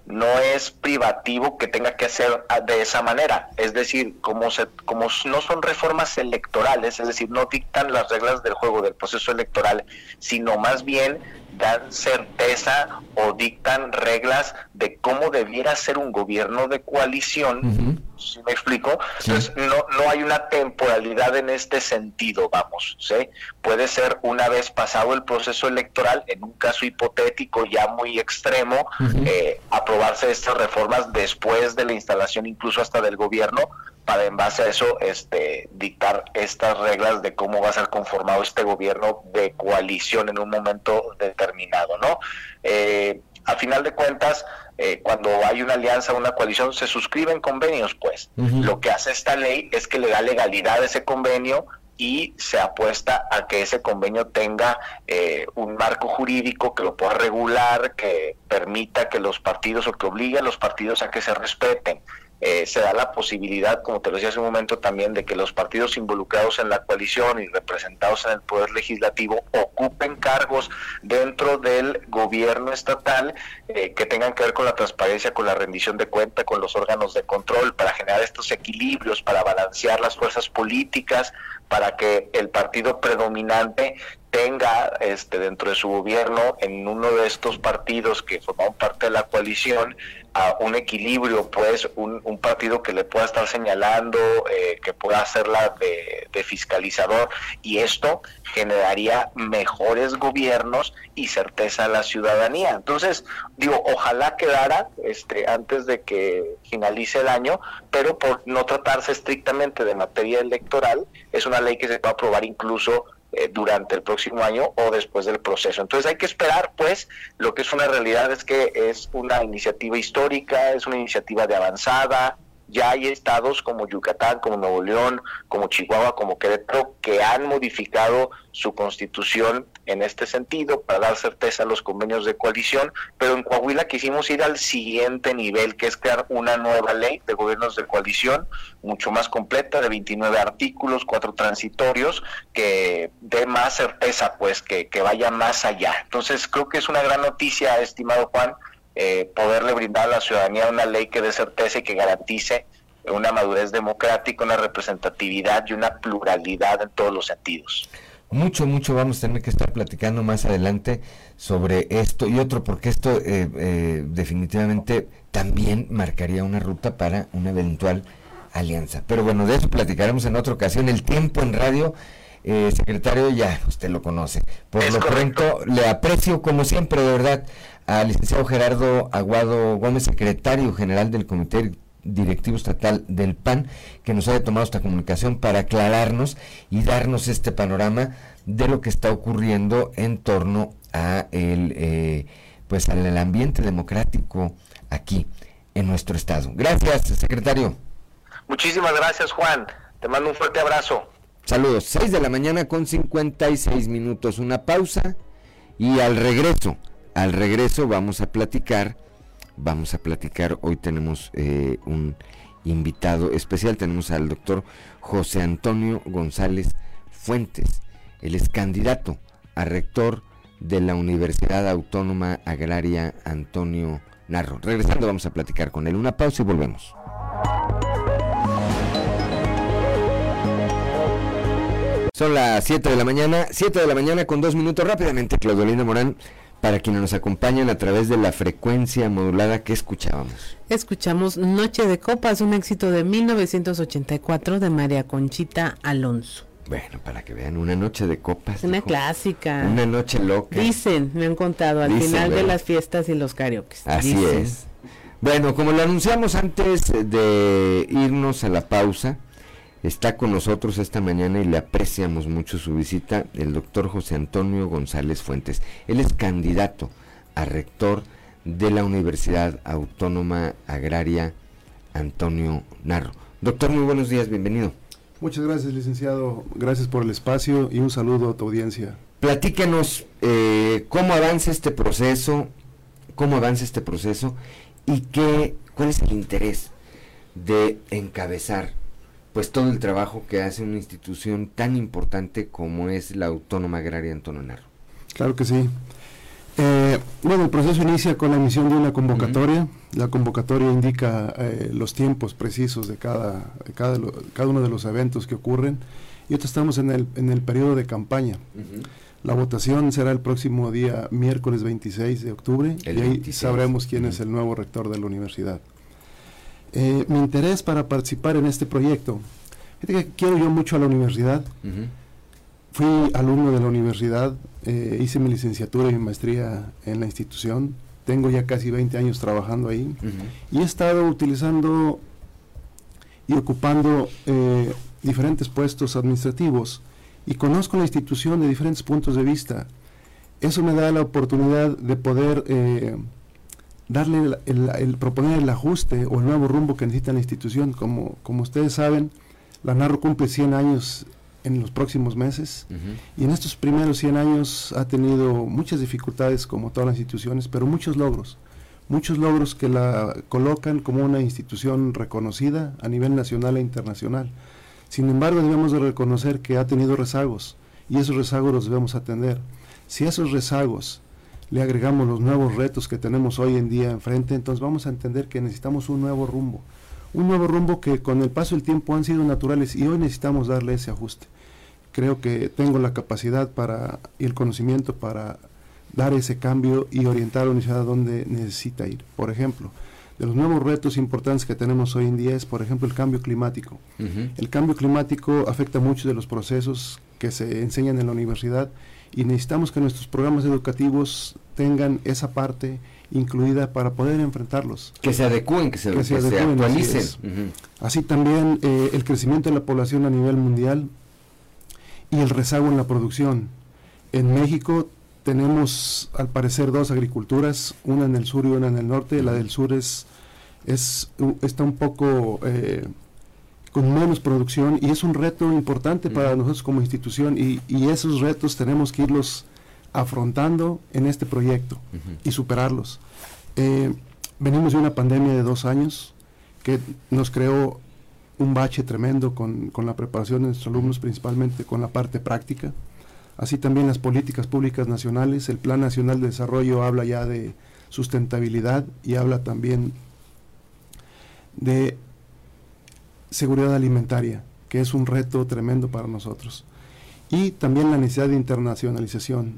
no es privativo que tenga que hacer de esa manera. Es decir, como, se, como no son reformas electorales, es decir, no dictan las reglas del juego del proceso electoral, sino más bien dan certeza o dictan reglas de cómo debiera ser un gobierno de coalición, si me explico? Entonces, no, no hay una temporalidad en este sentido, vamos, ¿sí? Puede ser una vez pasado el proceso electoral, en un caso hipotético ya muy extremo, eh, aprobarse estas reformas después de la instalación incluso hasta del gobierno, para en base a eso este, dictar estas reglas de cómo va a ser conformado este gobierno de coalición en un momento determinado, ¿no? Eh, a final de cuentas, eh, cuando hay una alianza, una coalición, se suscriben convenios, pues. Lo que hace esta ley es que le da legalidad a ese convenio y se apuesta a que ese convenio tenga eh, un marco jurídico que lo pueda regular, que permita que los partidos o que obligue a los partidos a que se respeten. Eh, se da la posibilidad, como te lo decía hace un momento también, de que los partidos involucrados en la coalición y representados en el poder legislativo ocupen cargos dentro del gobierno estatal eh, que tengan que ver con la transparencia, con la rendición de cuenta, con los órganos de control, para generar estos equilibrios, para balancear las fuerzas políticas, para que el partido predominante tenga este dentro de su gobierno en uno de estos partidos que forman parte de la coalición un equilibrio, pues un, partido que le pueda estar señalando, eh, que pueda hacerla de, de, fiscalizador y esto generaría mejores gobiernos y certeza a la ciudadanía. Entonces, digo, ojalá quedara este, antes de que finalice el año, pero por no tratarse estrictamente de materia electoral, es una ley que se va a aprobar incluso eh, durante el próximo año o después del proceso. Entonces hay que esperar, pues, lo que es una realidad es que es una iniciativa histórica, es una iniciativa de avanzada, ya hay estados como Yucatán, como Nuevo León, como Chihuahua, como Querétaro, que han modificado su constitución en este sentido para dar certeza a los convenios de coalición, pero en Coahuila quisimos ir al siguiente nivel, que es crear una nueva ley de gobiernos de coalición, mucho más completa, de 29 artículos, cuatro transitorios, que dé más certeza, pues, que, que vaya más allá. Entonces, creo que es una gran noticia, estimado Juan, eh, poderle brindar a la ciudadanía una ley que dé certeza y que garantice una madurez democrática, una representatividad y una pluralidad en todos los sentidos. Mucho, mucho vamos a tener que estar platicando más adelante sobre esto y otro, porque esto eh, eh, definitivamente también marcaría una ruta para una eventual alianza. Pero bueno, de eso platicaremos en otra ocasión. El tiempo en radio, secretario, ya usted lo conoce. Por lo pronto, le aprecio como siempre, de verdad al licenciado Gerardo Aguado Gómez, secretario general del Comité Directivo Estatal del PAN, que nos haya tomado esta comunicación para aclararnos y darnos este panorama de lo que está ocurriendo en torno a el, eh, pues al ambiente democrático aquí en nuestro estado. Gracias, secretario. Muchísimas gracias, Juan. Te mando un fuerte abrazo. Saludos. 6 de la mañana con 56 minutos. Una pausa y al regreso al regreso vamos a platicar, vamos a platicar, hoy tenemos eh, un invitado especial, tenemos al doctor José Antonio González Fuentes, él es candidato a rector de la Universidad Autónoma Agraria Antonio Narro. Regresando vamos a platicar con él. Una pausa y volvemos. Son las 7 de la mañana, 7 de la mañana con dos minutos rápidamente, Claudelina Morán para quienes nos acompañan a través de la frecuencia modulada que escuchábamos. Escuchamos Noche de Copas, un éxito de 1984 de María Conchita Alonso. Bueno, para que vean, una noche de copas. Una clásica. Una noche loca. Dicen, me han contado, al final de las fiestas y los karaoke. Así es. Bueno, como lo anunciamos antes de irnos a la pausa, Está con nosotros esta mañana y le apreciamos mucho su visita el doctor José Antonio González Fuentes. Él es candidato a rector de la Universidad Autónoma Agraria Antonio Narro. Doctor, muy buenos días, bienvenido. Muchas gracias, licenciado. Gracias por el espacio y un saludo a tu audiencia. Platícanos eh, cómo avanza este proceso, cómo avanza este proceso y qué, cuál es el interés de encabezar pues todo el trabajo que hace una institución tan importante como es la Autónoma Agraria Antonio Narro. Claro que sí. Eh, bueno, el proceso inicia con la emisión de una convocatoria. La convocatoria indica eh, los tiempos precisos de cada, cada, cada, uno de los eventos que ocurren. Y ahorita estamos en el, en el periodo de campaña. La votación será el próximo día, miércoles 26 de octubre, y ahí sabremos quién es el nuevo rector de la universidad. Eh, mi interés para participar en este proyecto. que quiero yo mucho a la universidad. Fui alumno de la universidad, eh, hice mi licenciatura y mi maestría en la institución. Tengo ya casi 20 años trabajando ahí y he estado utilizando y ocupando eh, diferentes puestos administrativos y conozco la institución de diferentes puntos de vista. Eso me da la oportunidad de poder darle el, proponer el ajuste o el nuevo rumbo que necesita la institución. Como, como ustedes saben, la NARRO cumple 100 años en los próximos meses y en estos primeros 100 años ha tenido muchas dificultades como todas las instituciones, pero muchos logros, muchos logros que la colocan como una institución reconocida a nivel nacional e internacional. Sin embargo, debemos de reconocer que ha tenido rezagos y esos rezagos los debemos atender. Si esos rezagos le agregamos los nuevos retos que tenemos hoy en día enfrente, entonces vamos a entender que necesitamos un nuevo rumbo. Un nuevo rumbo que con el paso del tiempo han sido naturales y hoy necesitamos darle ese ajuste. Creo que tengo la capacidad para y el conocimiento para dar ese cambio y orientar a la universidad a donde necesita ir. Por ejemplo, de los nuevos retos importantes que tenemos hoy en día es, por ejemplo, el cambio climático. El cambio climático afecta muchos de los procesos que se enseñan en la universidad y necesitamos que nuestros programas educativos tengan esa parte incluida para poder enfrentarlos. Que se adecúen, que se, actualicen. Así, también eh, el crecimiento de la población a nivel mundial y el rezago en la producción. En México tenemos al parecer dos agriculturas, una en el sur y una en el norte. La del sur es es, está un poco eh, con menos producción y es un reto importante para nosotros como institución y, esos retos tenemos que irlos afrontando en este proyecto y superarlos. Eh, venimos de una pandemia de dos años que nos creó un bache tremendo con, con la preparación de nuestros alumnos, principalmente con la parte práctica. Así también las políticas públicas nacionales. El Plan Nacional de Desarrollo habla ya de sustentabilidad y habla también de seguridad alimentaria, que es un reto tremendo para nosotros. Y también la necesidad de internacionalización.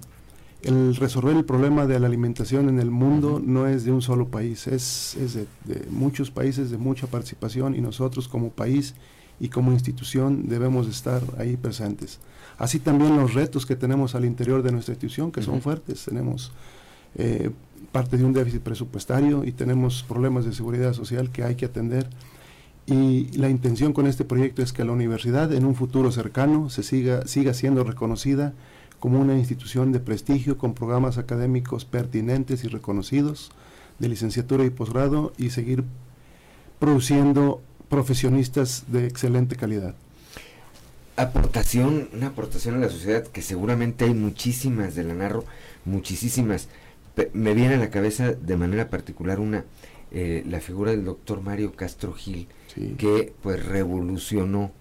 El resolver el problema de la alimentación en el mundo no es de un solo país, es, de, muchos países, de mucha participación y nosotros como país y como institución debemos estar ahí presentes. Así también los retos que tenemos al interior de nuestra institución, que son fuertes. Tenemos eh, parte de un déficit presupuestario y tenemos problemas de seguridad social que hay que atender y la intención con este proyecto es que la universidad en un futuro cercano se siga, siga siendo reconocida como una institución de prestigio con programas académicos pertinentes y reconocidos de licenciatura y posgrado y seguir produciendo profesionistas de excelente calidad. Aportación, una aportación a la sociedad que seguramente hay muchísimas de la Narro, muchísimas. Me viene a la cabeza de manera particular una, eh, la figura del doctor Mario Castro Gil, que pues revolucionó,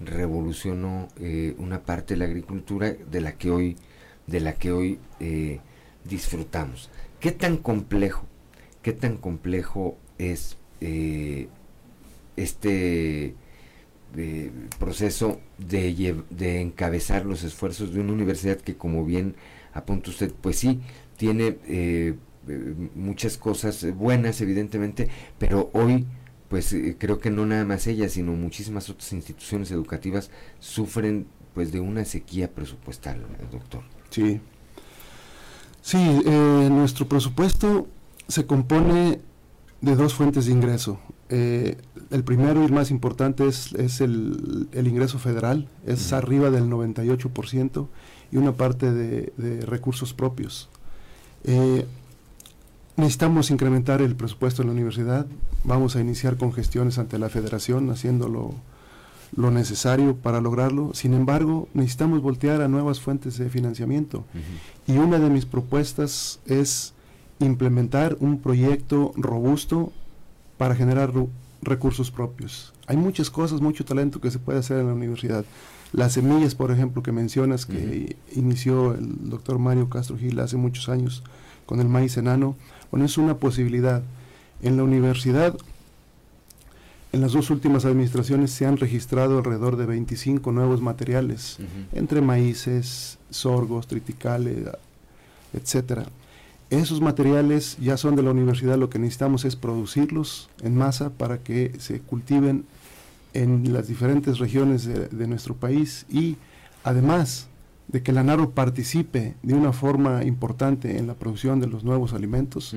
revolucionó eh, una parte de la agricultura de la que hoy, de la que hoy eh, disfrutamos. ¿Qué tan complejo, qué tan complejo es este proceso de, encabezar los esfuerzos de una universidad que como bien apunta usted, pues sí, tiene eh, muchas cosas buenas, evidentemente, pero hoy, pues eh, creo que no nada más ella, sino muchísimas otras instituciones educativas sufren pues de una sequía presupuestal, doctor. Sí. Sí, eh, nuestro presupuesto se compone de dos fuentes de ingreso. el primero y el más importante es, es el, el, ingreso federal, es arriba del 98% y una parte de, de recursos propios. Necesitamos incrementar el presupuesto en la universidad. Vamos a iniciar con gestiones ante la federación, haciendo lo, necesario para lograrlo. Sin embargo, necesitamos voltear a nuevas fuentes de financiamiento. Y una de mis propuestas es implementar un proyecto robusto para generar recursos propios. Hay muchas cosas, mucho talento que se puede hacer en la universidad. Las semillas, por ejemplo, que mencionas, que inició el doctor Mario Castro Gil hace muchos años con el maíz enano, bueno, es una posibilidad. En la universidad, en las dos últimas administraciones se han registrado alrededor de 25 nuevos materiales, entre maíces, sorgos, triticales, etcétera. Esos materiales ya son de la universidad, lo que necesitamos es producirlos en masa para que se cultiven en las diferentes regiones de, nuestro país y además de que la NARO participe de una forma importante en la producción de los nuevos alimentos,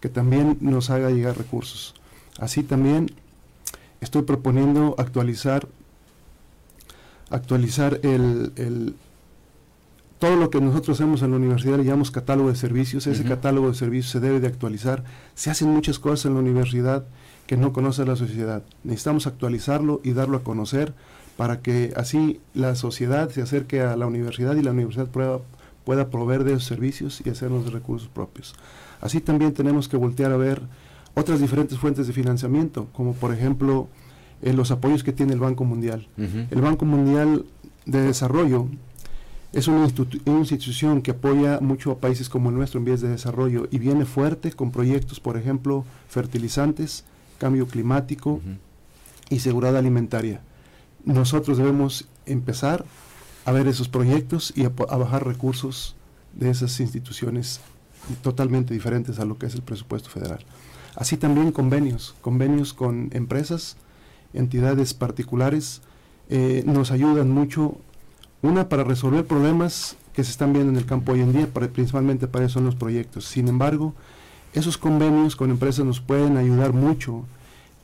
que también nos haga llegar recursos. Así también estoy proponiendo actualizar actualizar el, todo lo que nosotros hacemos en la universidad le llamamos catálogo de servicios, ese catálogo de servicios se debe de actualizar. Se hacen muchas cosas en la universidad que no conoce la sociedad. Necesitamos actualizarlo y darlo a conocer para que así la sociedad se acerque a la universidad y la universidad pueda, pueda proveer de esos servicios y hacernos de recursos propios. Así también tenemos que voltear a ver otras diferentes fuentes de financiamiento, como por ejemplo eh, los apoyos que tiene el Banco Mundial. El Banco Mundial de Desarrollo es una, institución que apoya mucho a países como el nuestro en vías de desarrollo y viene fuerte con proyectos, por ejemplo, fertilizantes, cambio climático y seguridad alimentaria nosotros debemos empezar a ver esos proyectos y a, bajar recursos de esas instituciones totalmente diferentes a lo que es el presupuesto federal. Así también convenios, convenios con empresas, entidades particulares, eh, nos ayudan mucho, una para resolver problemas que se están viendo en el campo hoy en día, principalmente para eso son los proyectos. Sin embargo, esos convenios con empresas nos pueden ayudar mucho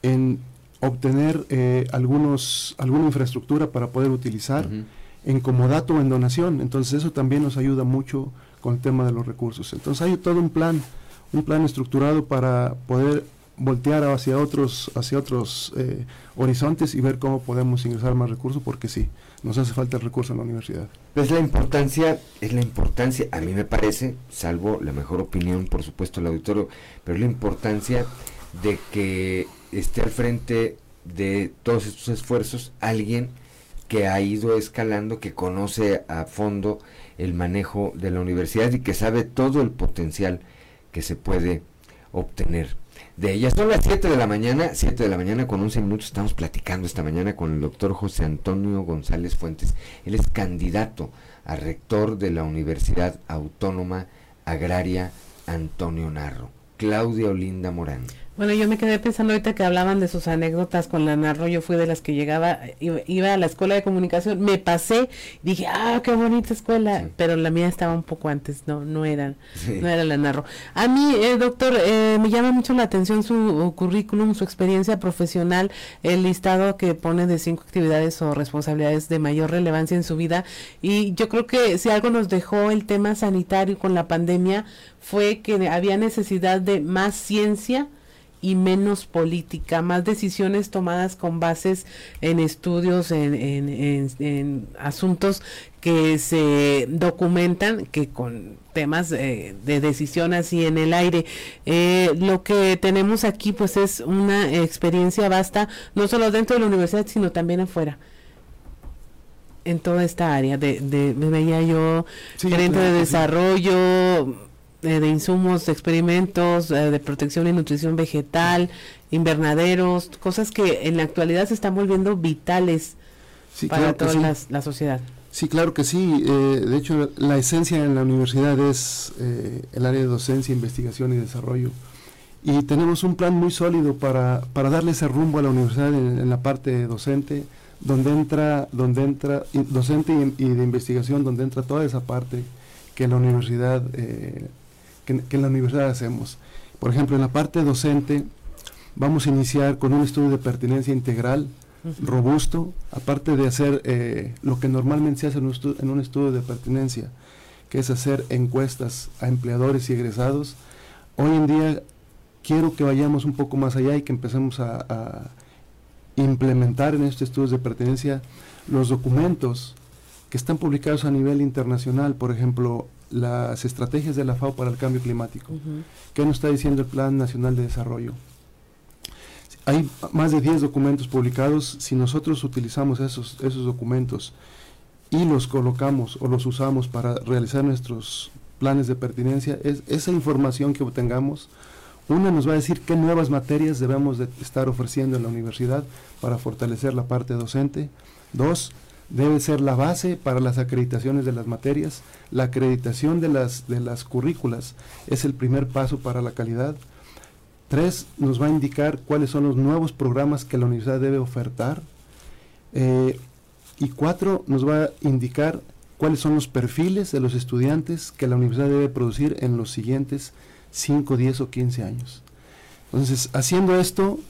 en obtener eh, algunos, alguna infraestructura para poder utilizar en comodato o en donación. Entonces eso también nos ayuda mucho con el tema de los recursos. Entonces hay todo un plan, un plan estructurado para poder voltear hacia otros, hacia otros eh, horizontes y ver cómo podemos ingresar más recursos, porque sí, nos hace falta el recurso en la universidad. Es la importancia, es la importancia, a mí me parece, salvo la mejor opinión, por supuesto, el auditorio, pero la importancia de que esté al frente de todos estos esfuerzos alguien que ha ido escalando, que conoce a fondo el manejo de la universidad y que sabe todo el potencial que se puede obtener de ella. Son las 7 de la mañana, 7 de la mañana con 11 minutos. Estamos platicando esta mañana con el doctor José Antonio González Fuentes. Él es candidato a rector de la Universidad Autónoma Agraria Antonio Narro. Claudia Olinda Morán. Bueno, yo me quedé pensando ahorita que hablaban de sus anécdotas con la Narro. Yo fui de las que llegaba, iba, a la escuela de comunicación, me pasé, dije, ah, qué bonita escuela, pero la mía estaba un poco antes, no, no era, no era la Narro. A mí, eh, doctor, eh, me llama mucho la atención su currículum, su experiencia profesional, el listado que pone de cinco actividades o responsabilidades de mayor relevancia en su vida. Y yo creo que si algo nos dejó el tema sanitario con la pandemia fue que había necesidad de más ciencia y menos política, más decisiones tomadas con bases en estudios, en, en, asuntos que se documentan que con temas de decisión así en el aire. Eh, lo que tenemos aquí pues es una experiencia vasta, no solo dentro de la universidad, sino también afuera en toda esta área de, de me veía yo gerente de desarrollo eh, de insumos, de experimentos, eh, de protección y nutrición vegetal, invernaderos, cosas que en la actualidad se están volviendo vitales para toda la, sociedad. Sí, claro que sí. Eh, de hecho, la esencia en la universidad es el área de docencia, investigación y desarrollo. Y tenemos un plan muy sólido para, para darle ese rumbo a la universidad en, la parte docente, donde entra, donde entra docente y, de investigación, donde entra toda esa parte que la universidad que, en la universidad hacemos. Por ejemplo, en la parte docente vamos a iniciar con un estudio de pertinencia integral, robusto, aparte de hacer eh, lo que normalmente se hace en un, estudio, de pertinencia, que es hacer encuestas a empleadores y egresados. Hoy en día quiero que vayamos un poco más allá y que empecemos a, a implementar en estos estudios de pertinencia los documentos que están publicados a nivel internacional, por ejemplo, las estrategias de la FAO para el cambio climático. ¿Qué nos está diciendo el Plan Nacional de Desarrollo? Hay más de 10 documentos publicados. Si nosotros utilizamos esos, esos documentos y los colocamos o los usamos para realizar nuestros planes de pertinencia, es esa información que obtengamos, una nos va a decir qué nuevas materias debemos de estar ofreciendo en la universidad para fortalecer la parte docente. Dos, debe ser la base para las acreditaciones de las materias. La acreditación de las, de las currículas es el primer paso para la calidad. Tres, nos va a indicar cuáles son los nuevos programas que la universidad debe ofertar. Eh, y cuatro, nos va a indicar cuáles son los perfiles de los estudiantes que la universidad debe producir en los siguientes 5, 10 o 15 años. Entonces, haciendo esto,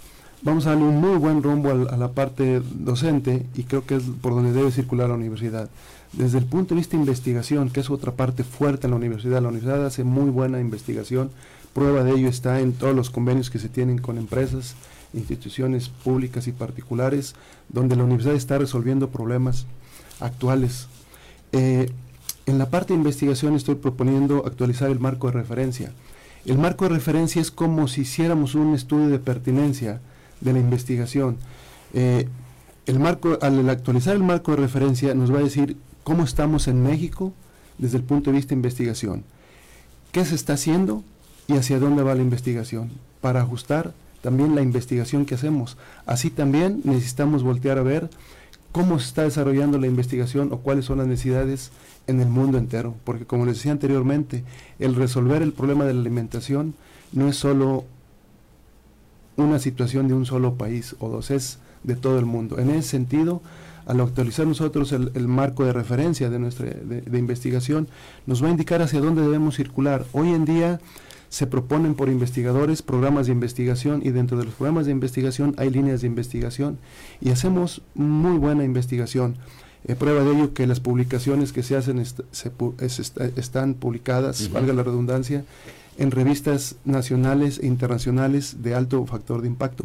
vamos a darle un muy buen rumbo a, la parte docente y creo que es por donde debe circular la universidad. Desde el punto de vista de investigación, que es otra parte fuerte en la universidad, la universidad hace muy buena investigación, prueba de ello está en todos los convenios que se tienen con empresas, instituciones públicas y particulares, donde la universidad está resolviendo problemas actuales. Eh, en la parte de investigación estoy proponiendo actualizar el marco de referencia. El marco de referencia es como si hiciéramos un estudio de pertinencia de la investigación. Eh, el marco, al actualizar el marco de referencia nos va a decir cómo estamos en México desde el punto de vista de investigación, qué se está haciendo y hacia dónde va la investigación, para ajustar también la investigación que hacemos. Así también necesitamos voltear a ver cómo se está desarrollando la investigación o cuáles son las necesidades en el mundo entero, porque como les decía anteriormente, el resolver el problema de la alimentación no es solo una situación de un solo país o dos, es de todo el mundo. En ese sentido, al actualizar nosotros el, marco de referencia de nuestra de, investigación, nos va a indicar hacia dónde debemos circular. Hoy en día se proponen por investigadores programas de investigación y dentro de los programas de investigación hay líneas de investigación y hacemos muy buena investigación. Eh, prueba de ello que las publicaciones que se hacen se, están publicadas, valga la redundancia, en revistas nacionales e internacionales de alto factor de impacto.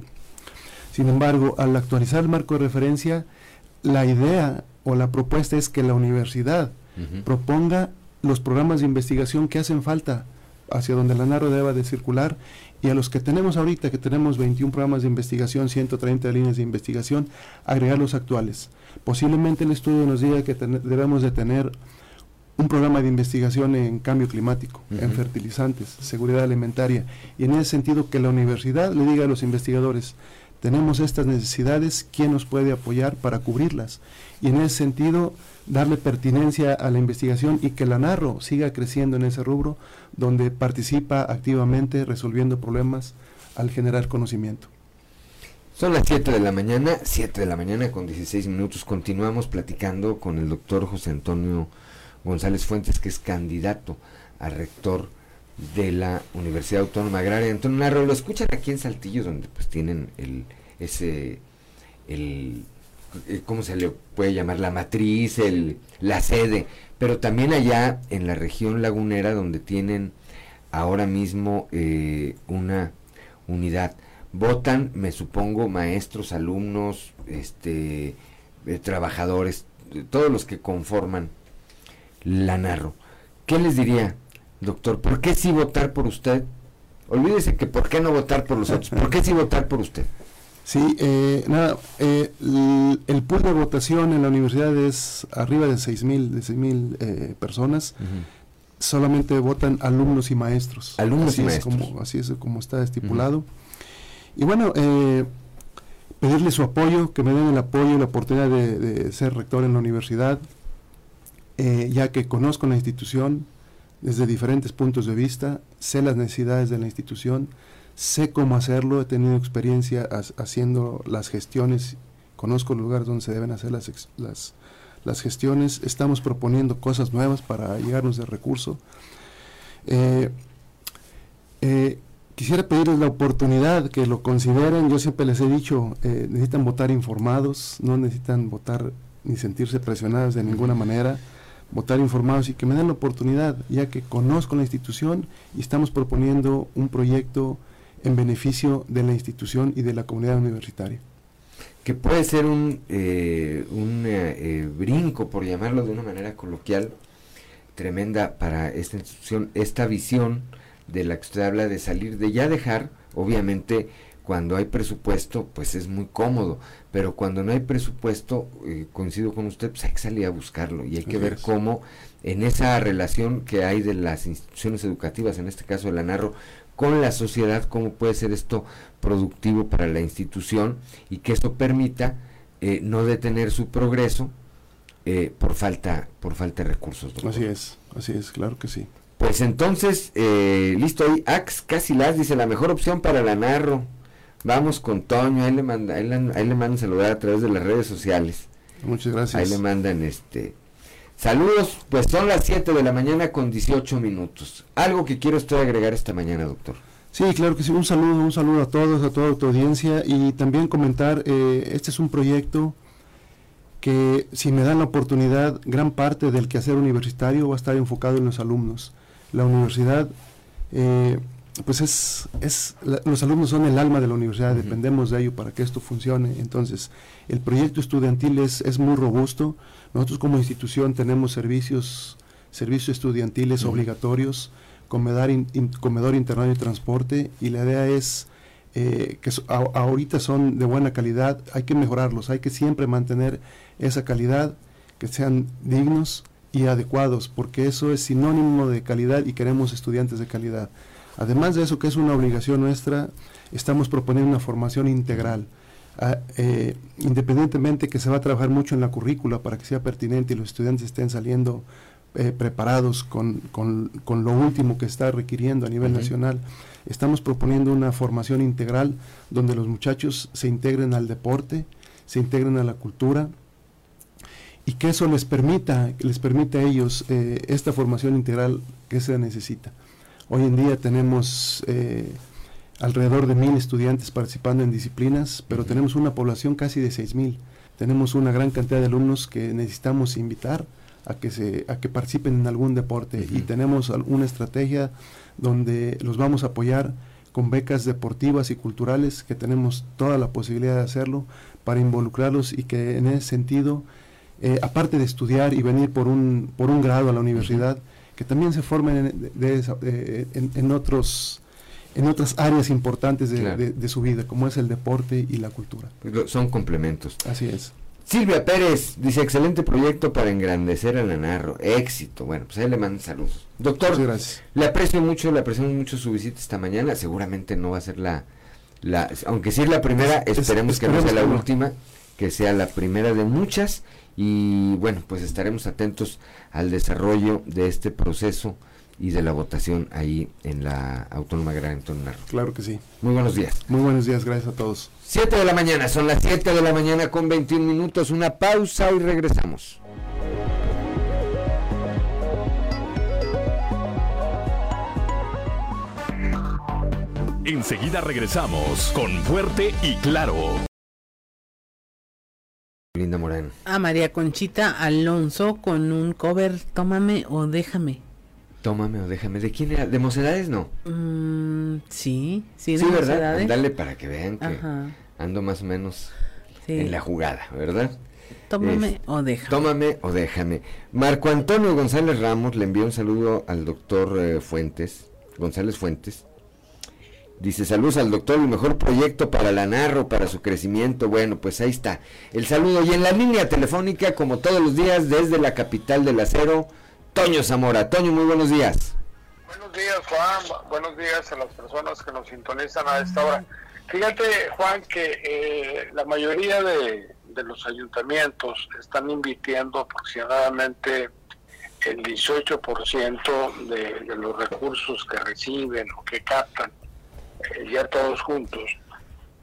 Sin embargo, al actualizar el marco de referencia, la idea o la propuesta es que la universidad proponga los programas de investigación que hacen falta hacia donde la NARO deba de circular y a los que tenemos ahorita, que tenemos 21 programas de investigación, 130 líneas de investigación, agregar los actuales. Posiblemente el estudio nos diga que debemos de tener un programa de investigación en cambio climático, en fertilizantes, seguridad alimentaria, y en ese sentido que la universidad le diga a los investigadores, tenemos estas necesidades, ¿quién nos puede apoyar para cubrirlas? Y en ese sentido, darle pertinencia a la investigación y que la Narro siga creciendo en ese rubro, donde participa activamente resolviendo problemas al generar conocimiento. Son las 7 de la mañana, 7 de la mañana con 16 minutos. Continuamos platicando con el doctor José Antonio González Fuentes, que es candidato a rector de la Universidad Autónoma Agraria. Antonio Narro, lo escuchan aquí en Saltillo, donde pues tienen el, ese, el, eh, ¿cómo se le puede llamar? La matriz, el, la sede, pero también allá en la región lagunera, donde tienen ahora mismo eh, una unidad. Votan, me supongo, maestros, alumnos, este, eh, trabajadores, todos los que conforman la narro. ¿Qué les diría? Doctor, ¿por qué sí votar por usted? Olvídese que por qué no votar por los otros, ¿por qué sí votar por usted? Sí, eh, nada, eh, el, pool de votación en la universidad es arriba de 6 mil de seis mil eh, personas. Solamente votan alumnos y maestros. Alumnos así y es Como, así es como está estipulado. Y bueno, eh, pedirle su apoyo, que me den el apoyo y la oportunidad de, de ser rector en la universidad, ya que conozco la institución, desde diferentes puntos de vista, sé las necesidades de la institución, sé cómo hacerlo, he tenido experiencia haciendo las gestiones, conozco los lugares donde se deben hacer las, las, las, gestiones, estamos proponiendo cosas nuevas para llegarnos de recurso. Eh, eh, quisiera pedirles la oportunidad que lo consideren, yo siempre les he dicho, eh, necesitan votar informados, no necesitan votar ni sentirse presionados de ninguna manera votar informados y que me den la oportunidad, ya que conozco la institución y estamos proponiendo un proyecto en beneficio de la institución y de la comunidad universitaria. Que puede ser un, eh, un eh, eh, brinco, por llamarlo de una manera coloquial, tremenda para esta institución, esta visión de la que usted habla de salir, de ya dejar, obviamente, cuando hay presupuesto, pues es muy cómodo, pero cuando no hay presupuesto, eh, coincido con usted, pues hay que salir a buscarlo y hay que ver cómo en esa relación que hay de las instituciones educativas, en este caso de la Narro, con la sociedad, cómo puede ser esto productivo para la institución y que esto permita eh, no detener su progreso eh, por falta por falta de recursos. Así es, así es, claro que sí. Pues entonces, listo ahí, Ax casi las dice la mejor opción para la Narro. Vamos con Toño, ahí le, manda, ahí le, ahí le mandan saludar a través de las redes sociales. Muchas gracias. Ahí le mandan este... Saludos, pues son las 7 de la mañana con 18 minutos. Algo que quiero usted agregar esta mañana, doctor. Sí, claro que sí. Un saludo, un saludo a todos, a toda tu audiencia y también comentar, eh, este es un proyecto que si me dan la oportunidad, gran parte del quehacer universitario va a estar enfocado en los alumnos. La universidad eh, pues es, es los alumnos son el alma de la universidad, dependemos de ello para que esto funcione. Entonces, el proyecto estudiantil es, es muy robusto. Nosotros como institución tenemos servicios, servicios estudiantiles obligatorios, comedor, comedor interno y transporte, y la idea es eh, que ahorita son de buena calidad, hay que mejorarlos, hay que siempre mantener esa calidad, que sean dignos y adecuados, porque eso es sinónimo de calidad y queremos estudiantes de calidad. Además de eso, que es una obligación nuestra, estamos proponiendo una formación integral. Ah, eh, independientemente que se va a trabajar mucho en la currícula para que sea pertinente y los estudiantes estén saliendo eh, preparados con, lo último que está requiriendo a nivel nacional, estamos proponiendo una formación integral donde los muchachos se integren al deporte, se integren a la cultura y que eso les permita, les permita a ellos eh, esta formación integral que se necesita. Hoy en día tenemos eh, alrededor de mil estudiantes participando en disciplinas, pero tenemos una población casi de seis mil. Tenemos una gran cantidad de alumnos que necesitamos invitar a que se a que participen en algún deporte. Y tenemos una estrategia donde los vamos a apoyar con becas deportivas y culturales que tenemos toda la posibilidad de hacerlo para involucrarlos y que en ese sentido eh, aparte de estudiar y venir por un por un grado a la universidad que también se formen en, en, otros en otras áreas importantes de, su vida, como es el deporte y la cultura. Son complementos. Así es. Silvia Pérez dice, excelente proyecto para engrandecer a la narro. Éxito. Bueno, pues ahí le mando saludos. Doctor, gracias. le aprecio mucho, le apreciamos mucho su visita esta mañana. Seguramente no va a ser la, la aunque sí es la primera, esperemos, que no sea la última, que sea la primera de muchas. Y bueno, pues estaremos atentos al desarrollo de este proceso y de la votación ahí en la Autónoma Gran Antonio Narro. Claro que sí. Muy buenos días. Muy buenos días, gracias a todos. 7 de la mañana, son las 7 de la mañana con 21 minutos, una pausa y regresamos. Enseguida regresamos con Fuerte y Claro. Linda Morán. A María Conchita Alonso con un cover Tómame o déjame. Tómame o déjame. ¿De quién era? ¿De Mocedades no? Mm, sí, sí, de sí, ¿verdad? Dale para que vean que ando más o menos en la jugada, ¿verdad? Tómame o déjame. Tómame o déjame. Marco Antonio González Ramos le envió un saludo al doctor eh, Fuentes, González Fuentes. Dice, saludos al doctor, el mejor proyecto para la Narro, para su crecimiento. Bueno, pues ahí está. El saludo. Y en la línea telefónica, como todos los días, desde la capital del acero, Toño Zamora. Toño, muy buenos días. Buenos días, Juan. Buenos días a las personas que nos sintonizan a esta hora. Fíjate, Juan, que eh, la mayoría de, los ayuntamientos están invirtiendo aproximadamente el 18% de, de los recursos que reciben o que captan, ya todos juntos.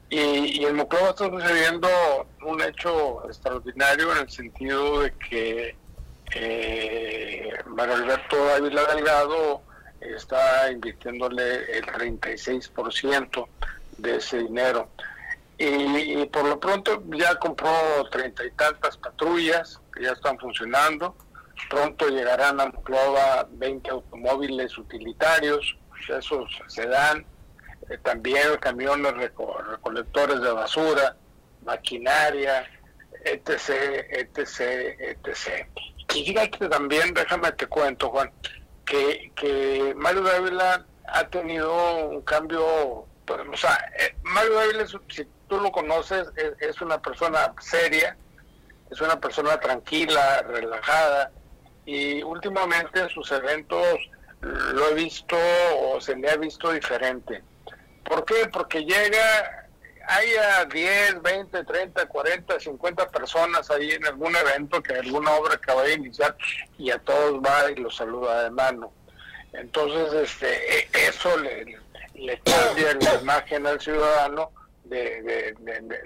Y, y en Moclova está sucediendo un hecho extraordinario en el sentido de que eh, Mario Alberto Ávila Delgado está invirtiéndole el 36% de ese dinero. Y, por lo pronto ya compró treinta y tantas patrullas que ya están funcionando. Pronto llegarán a Monclova 20 automóviles utilitarios, esos se dan. También camiones recolectores de basura, maquinaria, etc., etc., etc. Y fíjate también, déjame te cuento, Juan, que, que Mario Dávila ha tenido un cambio, pues, o sea, eh, Mario Dávila, si tú lo conoces, es, una persona seria, es una persona tranquila, relajada, y últimamente en sus eventos lo he visto o se le ha visto diferente. ¿Por qué? Porque llega haya 10, 20, 30, 40, 50 personas ahí en algún evento, que alguna obra que vaya a iniciar, y a todos va y los saluda de mano. Entonces, este, e, eso le, le cambia la imagen al ciudadano de,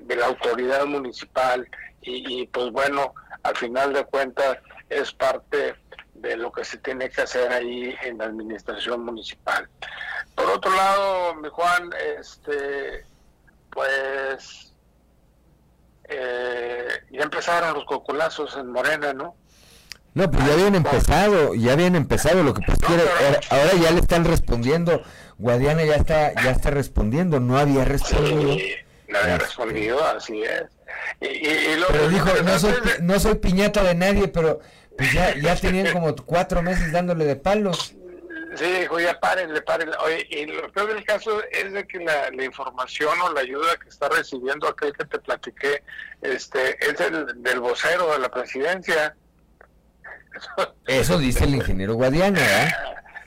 la autoridad municipal y, pues bueno, al final de cuentas es parte de lo que se tiene que hacer ahí en la administración municipal. Por otro lado, mi Juan, este, pues eh, ya empezaron los coculazos en Morena, ¿no? No, pues ya habían empezado, ya habían empezado, lo que pasa ahora, ya le están respondiendo, Guadiana ya está, ya está respondiendo, no había respondido. no había respondido, así es. Y, pero dijo, no soy, no soy piñata de nadie, pero pues ya, ya tenían como cuatro meses dándole de palos. Sí, dijo, ya párenle, párenle. Oye, y lo peor del caso es de que la, información o la ayuda que está recibiendo aquel que te platiqué este, es el, del vocero de la presidencia. Eso dice el ingeniero Guadiana, ¿eh?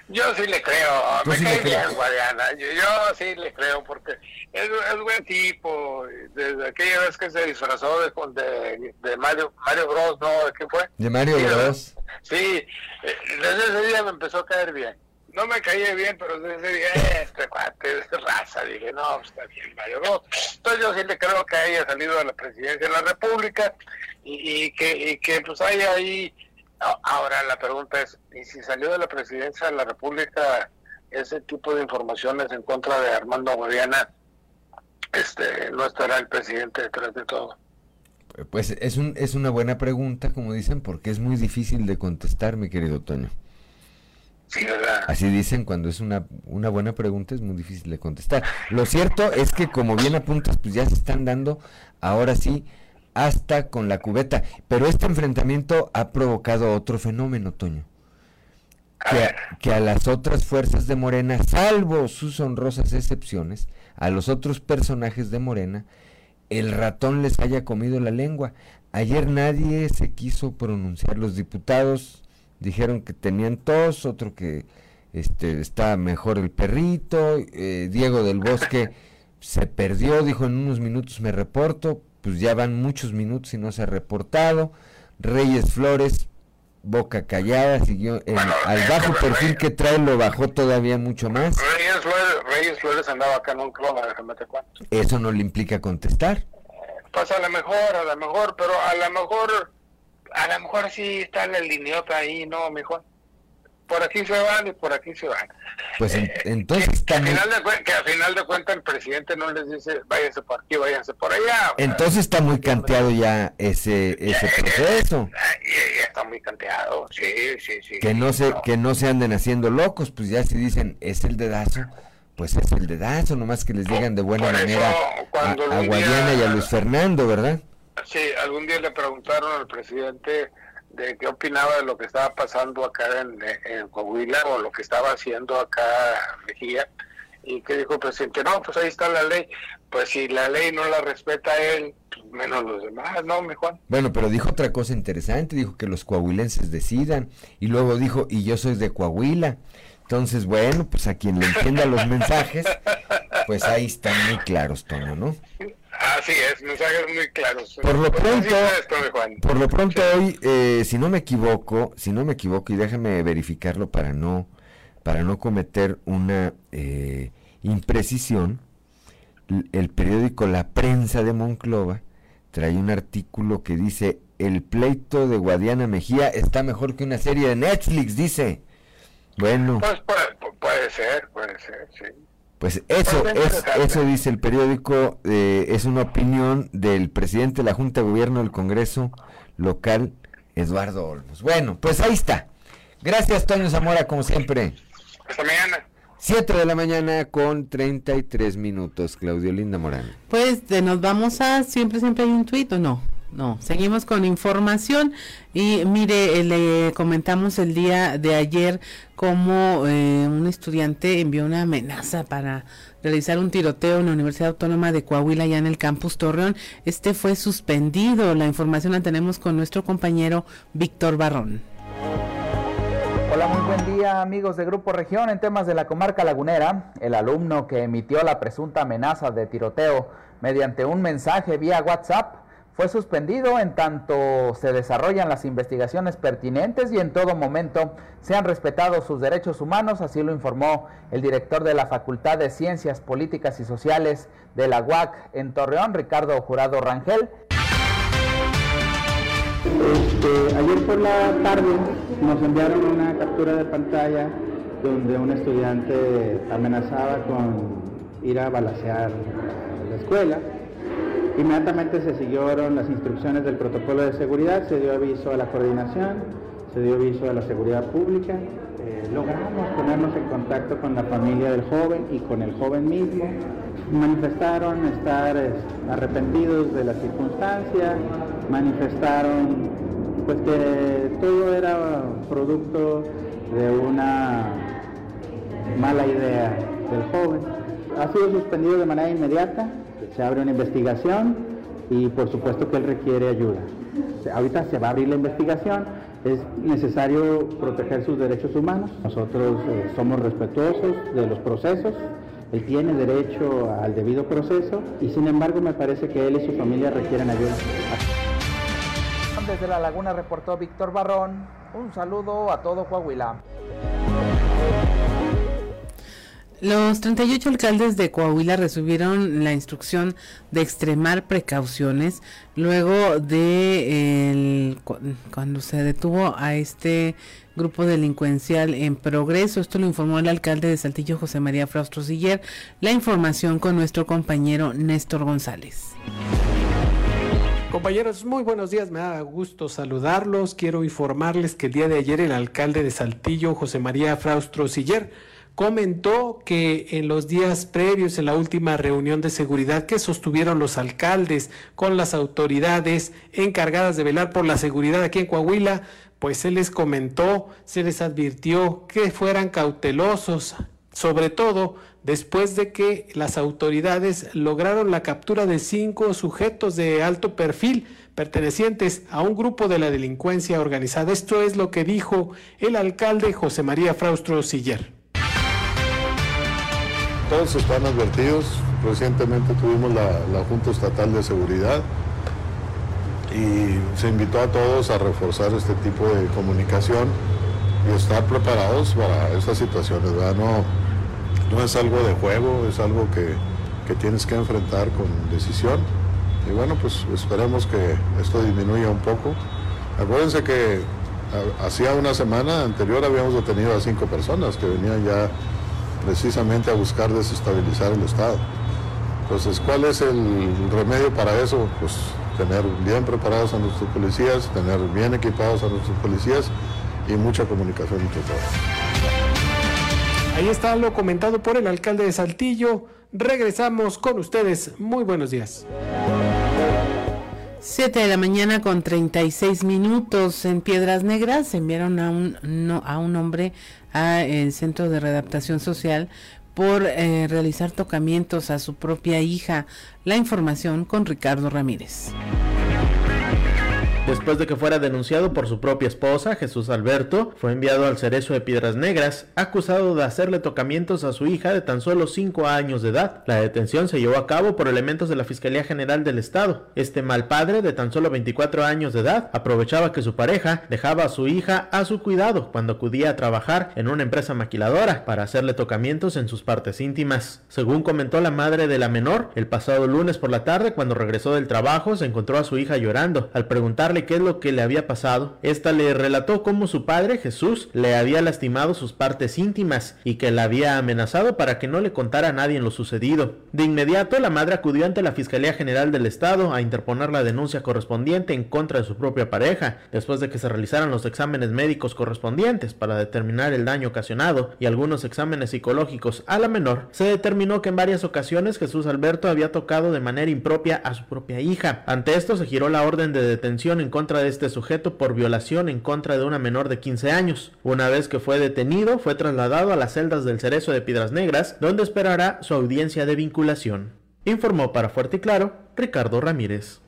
Yo sí le creo, me cae bien Guadiana, yo, sí le creo porque es, es, buen tipo, desde aquella vez que se disfrazó de, de, Mario, Mario Bros, ¿no? ¿De qué fue? De Mario Bros. Sí, eh, desde ese día me empezó a caer bien no me caía bien, pero desde dije, este cuate, este raza, dije, no, pues, está bien, Mario Entonces yo sí le creo que haya salido de la presidencia de la República y, que, y que pues haya ahí... Ahora la pregunta es, ¿y si salió de la presidencia de la República ese tipo de informaciones en contra de Armando Guadiana, este, no estará el presidente detrás de todo? Pues es, un, es una buena pregunta, como dicen, porque es muy difícil de contestar, mi querido Toño. Sí, ¿verdad? Así dicen, cuando es una, una buena pregunta es muy difícil de contestar. Lo cierto es que, como bien apuntas, pues ya se están dando, ahora sí, hasta con la cubeta. Pero este enfrentamiento ha provocado otro fenómeno, Toño. Que que a las otras fuerzas de Morena, salvo sus honrosas excepciones, a los otros personajes de Morena, el ratón les haya comido la lengua. Ayer nadie se quiso pronunciar. Los diputados dijeron que tenían tos, otro que este, está mejor el perrito. Eh, Diego del Bosque se perdió, dijo en unos minutos me reporto. Pues ya van muchos minutos y no se ha reportado. Reyes Flores, boca callada, siguió en, al bajo perfil que trae, lo bajó todavía mucho más. Reyes Flores, Reyes Flores andaba acá en un clon, déjame te cuento. Eso no le implica contestar. Pues a lo mejor, a lo mejor, pero a lo mejor, a lo mejor sí está la liniota ahí, ¿no, mejor? Por aquí se van y por aquí se van. Pues en- entonces Que, está al final de, que al final de cuentas el presidente no les dice, váyanse por aquí, váyanse por allá. entonces está muy canteado ya ese, ese proceso. Y- y está muy canteado, sí, sí, sí. que no se que no se anden haciendo locos pues ya si dicen es el dedazo pues es el dedazo nomás que les digan de buena Por eso, manera a, a día- y a Luis Fernando verdad Sí, algún día le preguntaron al presidente de qué opinaba de lo que estaba pasando acá en, en Coahuila o lo que estaba haciendo acá Mejía. Y que dijo el presidente, no, pues ahí está la ley. Pues si la ley no la respeta él, pues menos los demás, ¿no, mi Juan? bueno pero dijo otra cosa interesante dijo que los coahuilenses decidan y luego dijo y yo soy de Coahuila entonces bueno pues a quien le entienda los mensajes pues ahí están muy claros Toño no Así es, mensajes muy claros. Por lo Pues pronto, por lo pronto hoy, eh, si no me equivoco, si no me equivoco y déjame verificarlo para no, para no cometer una eh, imprecisión, el periódico La Prensa de Monclova trae un artículo que dice el pleito de Guadiana Mejía está mejor que una serie de Netflix, dice. Bueno, Pues puede, puede ser, puede ser, sí. Pues eso, es, eso dice el periódico, eh, es una opinión del presidente de la Junta de Gobierno del Congreso local, Eduardo Olmos. Bueno, pues ahí está. Gracias, Toño Zamora, como siempre. Hasta mañana. 7 de la mañana con 33 minutos, Claudio Linda Morán. Pues nos vamos a siempre, siempre hay un tuit o no. No, seguimos con información y mire, eh, le comentamos el día de ayer cómo eh, un estudiante envió una amenaza para realizar un tiroteo en la Universidad Autónoma de Coahuila, ya en el campus Torreón. Este fue suspendido. La información la tenemos con nuestro compañero Víctor Barrón. Hola, muy buen día amigos de Grupo Región. En temas de la comarca lagunera, el alumno que emitió la presunta amenaza de tiroteo mediante un mensaje vía WhatsApp fue suspendido en tanto se desarrollan las investigaciones pertinentes y en todo momento se han respetado sus derechos humanos, así lo informó el director de la Facultad de Ciencias Políticas y Sociales de la UAC en Torreón, Ricardo Jurado Rangel. Este, ayer por la tarde nos enviaron una captura de pantalla donde un estudiante amenazaba con ir a balacear la escuela. Inmediatamente se siguieron las instrucciones del protocolo de seguridad, se dio aviso a la coordinación, se dio aviso a la seguridad pública. Eh, logramos ponernos en contacto con la familia del joven y con el joven mismo. Manifestaron estar eh, arrepentidos de la circunstancia, manifestaron pues que todo era producto de una mala idea del joven. Ha sido suspendido de manera inmediata, se abre una investigación y por supuesto que él requiere ayuda. Ahorita se va a abrir la investigación, es necesario proteger sus derechos humanos. Nosotros eh, somos respetuosos de los procesos, él tiene derecho al debido proceso y sin embargo me parece que él y su familia requieren ayuda. Desde la laguna reportó Víctor Barrón. Un saludo a todo Coahuila. Los 38 alcaldes de Coahuila recibieron la instrucción de extremar precauciones luego de cuando se detuvo a este grupo delincuencial en progreso. Esto lo informó el alcalde de Saltillo, José María Fraustro Siller. La información con nuestro compañero Néstor González. Compañeros, muy buenos días, me da gusto saludarlos. Quiero informarles que el día de ayer el alcalde de Saltillo, José María Fraustro Siller, comentó que en los días previos, en la última reunión de seguridad que sostuvieron los alcaldes con las autoridades encargadas de velar por la seguridad aquí en Coahuila, pues se les comentó, se les advirtió que fueran cautelosos, sobre todo después de que las autoridades lograron la captura de cinco sujetos de alto perfil pertenecientes a un grupo de la delincuencia organizada. Esto es lo que dijo el alcalde José María Fraustro Siller. Todos están advertidos. Recientemente tuvimos la, la Junta Estatal de Seguridad y se invitó a todos a reforzar este tipo de comunicación y estar preparados para estas situaciones. No, no es algo de juego, es algo que, tienes que enfrentar con decisión. Y bueno, pues esperemos que esto disminuya un poco. Acuérdense que hacía una semana anterior habíamos detenido a cinco personas que venían ya precisamente a buscar desestabilizar el Estado. Entonces, ¿cuál es el remedio para eso? Pues tener bien preparados a nuestros policías, tener bien equipados a nuestros policías y mucha comunicación entre todos. Ahí está lo comentado por el alcalde de Saltillo. Regresamos con ustedes. Muy buenos días. 7 de la mañana con 36 minutos en Piedras Negras enviaron a un, a un hombre al Centro de Readaptación Social por eh, realizar tocamientos a su propia hija. La información con Ricardo Ramírez. Después de que fuera denunciado por su propia esposa, Jesús Alberto, fue enviado al Cerezo de Piedras Negras, acusado de hacerle tocamientos a su hija de tan solo 5 años de edad. La detención se llevó a cabo por elementos de la Fiscalía General del Estado. Este mal padre, de tan solo 24 años de edad, aprovechaba que su pareja dejaba a su hija a su cuidado cuando acudía a trabajar en una empresa maquiladora para hacerle tocamientos en sus partes íntimas. Según comentó la madre de la menor, el pasado lunes por la tarde, cuando regresó del trabajo, se encontró a su hija llorando. Al preguntarle qué es lo que le había pasado. Esta le relató cómo su padre, Jesús, le había lastimado sus partes íntimas y que la había amenazado para que no le contara a nadie lo sucedido. De inmediato, la madre acudió ante la Fiscalía General del Estado a interponer la denuncia correspondiente en contra de su propia pareja, después de que se realizaran los exámenes médicos correspondientes para determinar el daño ocasionado y algunos exámenes psicológicos a la menor, se determinó que en varias ocasiones Jesús Alberto había tocado de manera impropia a su propia hija. Ante esto se giró la orden de detención en contra de este sujeto por violación en contra de una menor de 15 años. Una vez que fue detenido, fue trasladado a las celdas del Cerezo de Piedras Negras, donde esperará su audiencia de vinculación. Informó para Fuerte y Claro Ricardo Ramírez.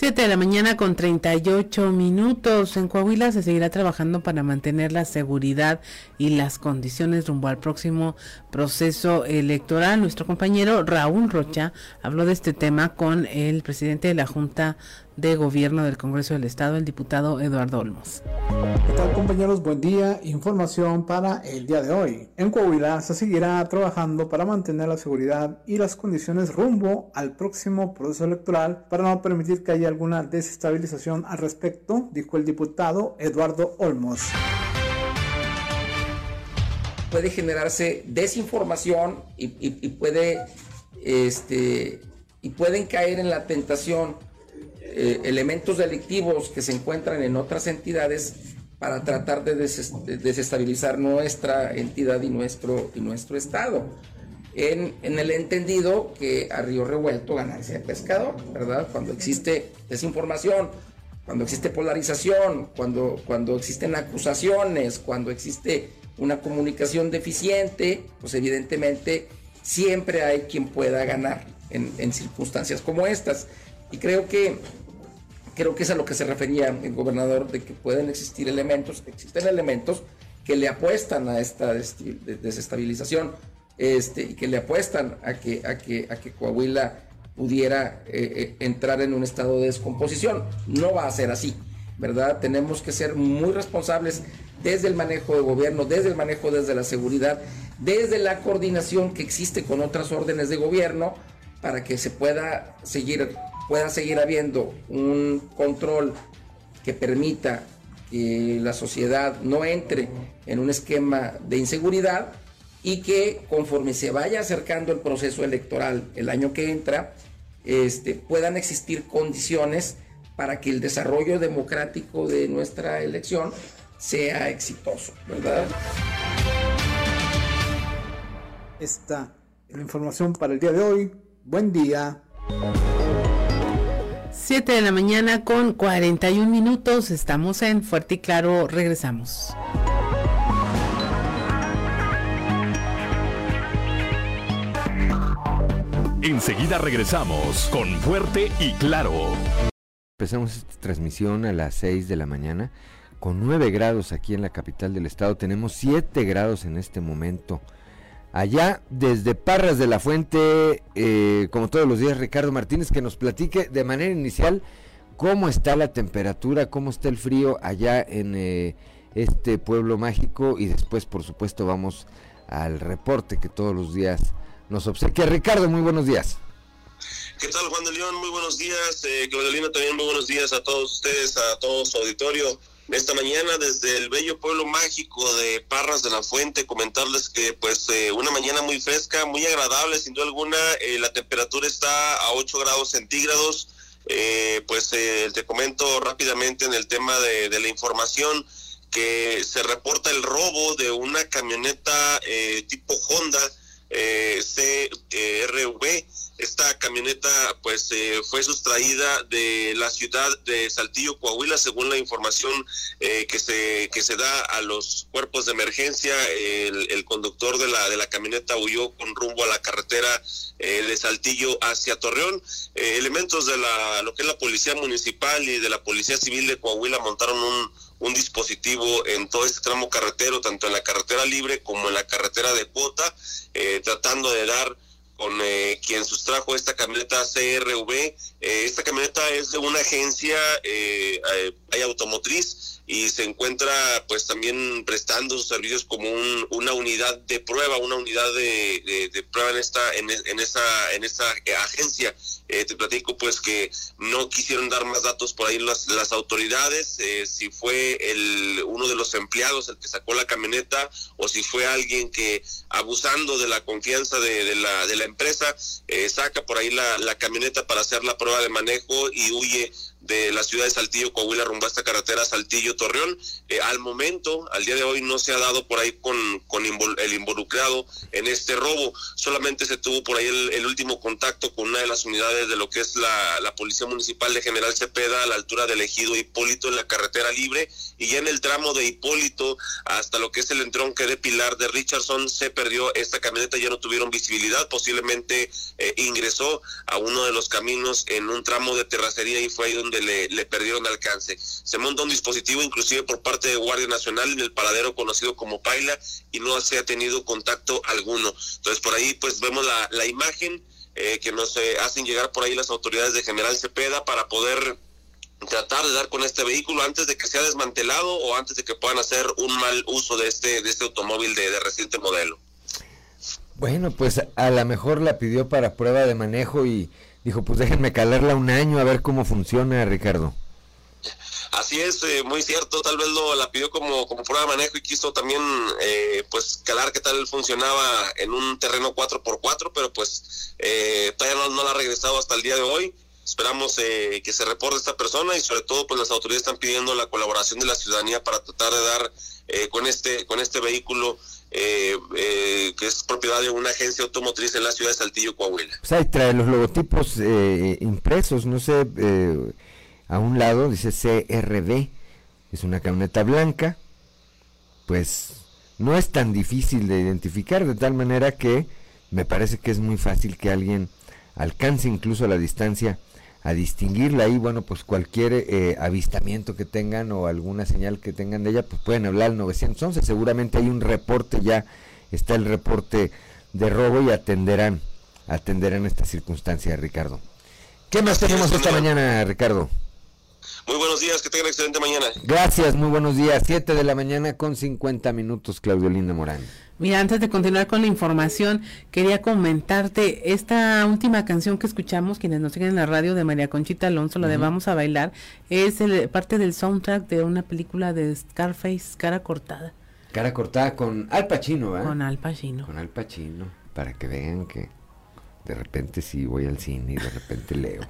7 de la mañana con 38 minutos. En Coahuila se seguirá trabajando para mantener la seguridad y las condiciones rumbo al próximo proceso electoral. Nuestro compañero Raúl Rocha habló de este tema con el presidente de la Junta de Gobierno del Congreso del Estado, el diputado Eduardo Olmos. ¿Qué tal compañeros? Buen día. Información para el día de hoy. En Coahuila se seguirá trabajando para mantener la seguridad y las condiciones rumbo al próximo proceso electoral para no permitir que haya alguna desestabilización al respecto, dijo el diputado Eduardo Olmos puede generarse desinformación y, puede este y pueden caer en la tentación eh, elementos delictivos que se encuentran en otras entidades para tratar de, desestabilizar nuestra entidad y nuestro, y nuestro Estado. En, el entendido que a río revuelto ganarse de pescador, ¿verdad? Cuando existe desinformación, cuando existe polarización, cuando, cuando existen acusaciones, cuando existe una comunicación deficiente, pues evidentemente siempre hay quien pueda ganar en, circunstancias como estas. Y creo que creo que es a lo que se refería el gobernador, de que pueden existir elementos, existen elementos que le apuestan a esta desestabilización este, y que le apuestan a que, a que, a que Coahuila pudiera eh, eh, entrar en un estado de descomposición. No va a ser así, ¿verdad? Tenemos que ser muy responsables desde el manejo de gobierno, desde el manejo desde la seguridad, desde la coordinación que existe con otras órdenes de gobierno para que se pueda seguir pueda seguir habiendo un control que permita que la sociedad no entre en un esquema de inseguridad y que conforme se vaya acercando el proceso electoral el año que entra, este, puedan existir condiciones para que el desarrollo democrático de nuestra elección sea exitoso, ¿verdad? Esta es la información para el día de hoy. Buen día. 7 de la mañana con 41 minutos. Estamos en Fuerte y Claro. Regresamos. Enseguida regresamos con Fuerte y Claro. Empezamos esta transmisión a las 6 de la mañana con 9 grados aquí en la capital del estado. Tenemos 7 grados en este momento. Allá desde Parras de la Fuente, eh, como todos los días, Ricardo Martínez, que nos platique de manera inicial cómo está la temperatura, cómo está el frío allá en eh, este pueblo mágico y después, por supuesto, vamos al reporte que todos los días nos obsequia. Ricardo, muy buenos días. ¿Qué tal, Juan de León? Muy buenos días. Eh, Claudelina, también muy buenos días a todos ustedes, a todo su auditorio. Esta mañana desde el bello pueblo mágico de Parras de la Fuente, comentarles que pues eh, una mañana muy fresca, muy agradable, sin duda alguna, eh, la temperatura está a 8 grados centígrados. Eh, pues eh, te comento rápidamente en el tema de, de la información que se reporta el robo de una camioneta tipo Honda eh, CRV. Esta camioneta pues eh, fue sustraída de la ciudad de Saltillo, Coahuila, según la información eh, que se que se da a los cuerpos de emergencia. El, conductor de la de la camioneta huyó con rumbo a la carretera eh, de Saltillo hacia Torreón. Eh, elementos de la lo que es la policía municipal y de la policía civil de Coahuila montaron un un dispositivo en todo este tramo carretero, tanto en la carretera libre como en la carretera de cuota, eh, tratando de dar con eh, quien sustrajo esta camioneta CRV. Eh, esta camioneta es de una agencia eh, eh, hay automotriz y se encuentra pues también prestando sus servicios como un, una unidad de prueba, una unidad de, prueba en esta en, en esa en esta agencia. Eh, te platico pues que no quisieron dar más datos por ahí las, las autoridades, eh, si fue el uno de los empleados el que sacó la camioneta o si fue alguien que abusando de la confianza de, la, de la empresa eh, saca por ahí la camioneta para hacer la prueba de manejo y huye de la ciudad de Saltillo, Coahuila, rumbo esta carretera Saltillo-Torreón. Eh, al momento, al día de hoy, no se ha dado por ahí con, con el involucrado en este robo. Solamente se tuvo por ahí el, el, último contacto con una de las unidades de lo que es la, la Policía Municipal de General Cepeda a la altura del ejido Hipólito en la carretera libre y ya en el tramo de Hipólito hasta lo que es el entronque de Pilar de Richardson se perdió esta camioneta, ya no tuvieron visibilidad, posiblemente eh, ingresó a uno de los caminos en un tramo de terracería y fue ahí donde le, le, perdieron alcance. Se monta un dispositivo inclusive por parte de Guardia Nacional en el paradero conocido como Paila y no se ha tenido contacto alguno. Entonces por ahí pues vemos la, la imagen eh, que nos eh, hacen llegar por ahí las autoridades de General Cepeda para poder tratar de dar con este vehículo antes de que sea desmantelado o antes de que puedan hacer un mal uso de este, de este automóvil de, de reciente modelo. Bueno, pues a lo mejor la pidió para prueba de manejo y dijo, pues déjenme calarla un año a ver cómo funciona, Ricardo. Así es, eh, muy cierto, tal vez lo la pidió como, como prueba de manejo y quiso también eh, pues calar qué tal funcionaba en un terreno 4x4, pero pues eh, todavía no, no la ha regresado hasta el día de hoy. Esperamos eh, que se reporte esta persona y sobre todo pues las autoridades están pidiendo la colaboración de la ciudadanía para tratar de dar eh, con este con este vehículo eh, eh, que es propiedad de una agencia automotriz en la ciudad de Saltillo, Coahuila. Pues ahí trae los logotipos eh, impresos, no sé, eh, a un lado dice CRB, es una camioneta blanca, pues no es tan difícil de identificar, de tal manera que me parece que es muy fácil que alguien alcance incluso la distancia a distinguirla y bueno pues cualquier eh, avistamiento que tengan o alguna señal que tengan de ella pues pueden hablar al 911 seguramente hay un reporte ya está el reporte de robo y atenderán atenderán esta circunstancia Ricardo ¿qué más tenemos esta mañana Ricardo? Muy buenos días, que tengan excelente mañana. Gracias, muy buenos días. 7 de la mañana con 50 minutos, Claudio Linda Morán. Mira, antes de continuar con la información, quería comentarte esta última canción que escuchamos, quienes nos siguen en la radio de María Conchita Alonso, la uh -huh. de Vamos a Bailar, es el, parte del soundtrack de una película de Scarface, Cara Cortada. Cara Cortada con Al Pacino, ¿verdad? Con Al Pacino. Con Al Pacino, para que vean que De repente sí voy al cine y de repente leo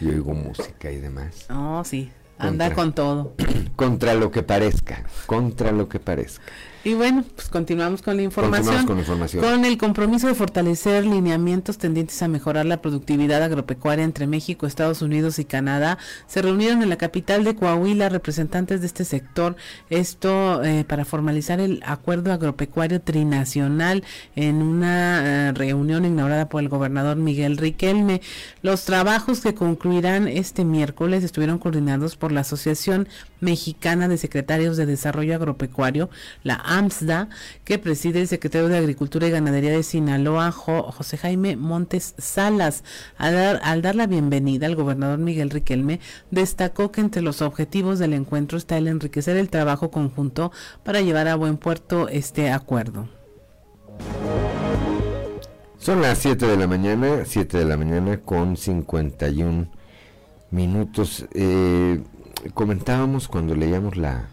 y oigo música y demás. Oh, sí, anda con todo. contra lo que parezca, contra lo que parezca. Y bueno, pues continuamos con la información. Con, información. con el compromiso de fortalecer lineamientos tendientes a mejorar la productividad agropecuaria entre México, Estados Unidos y Canadá, se reunieron en la capital de Coahuila representantes de este sector. Esto eh, para formalizar el acuerdo agropecuario trinacional en una eh, reunión inaugurada por el gobernador Miguel Riquelme. Los trabajos que concluirán este miércoles estuvieron coordinados por la Asociación Mexicana de Secretarios de Desarrollo Agropecuario, la AMSDA, que preside el secretario de Agricultura y Ganadería de Sinaloa, José Jaime Montes Salas. Al dar, la bienvenida al gobernador Miguel Riquelme, destacó que entre los objetivos del encuentro está el enriquecer el trabajo conjunto para llevar a buen puerto este acuerdo. Son las 7 de la mañana, 7 de la mañana con 51 minutos. Eh, comentábamos cuando leíamos la,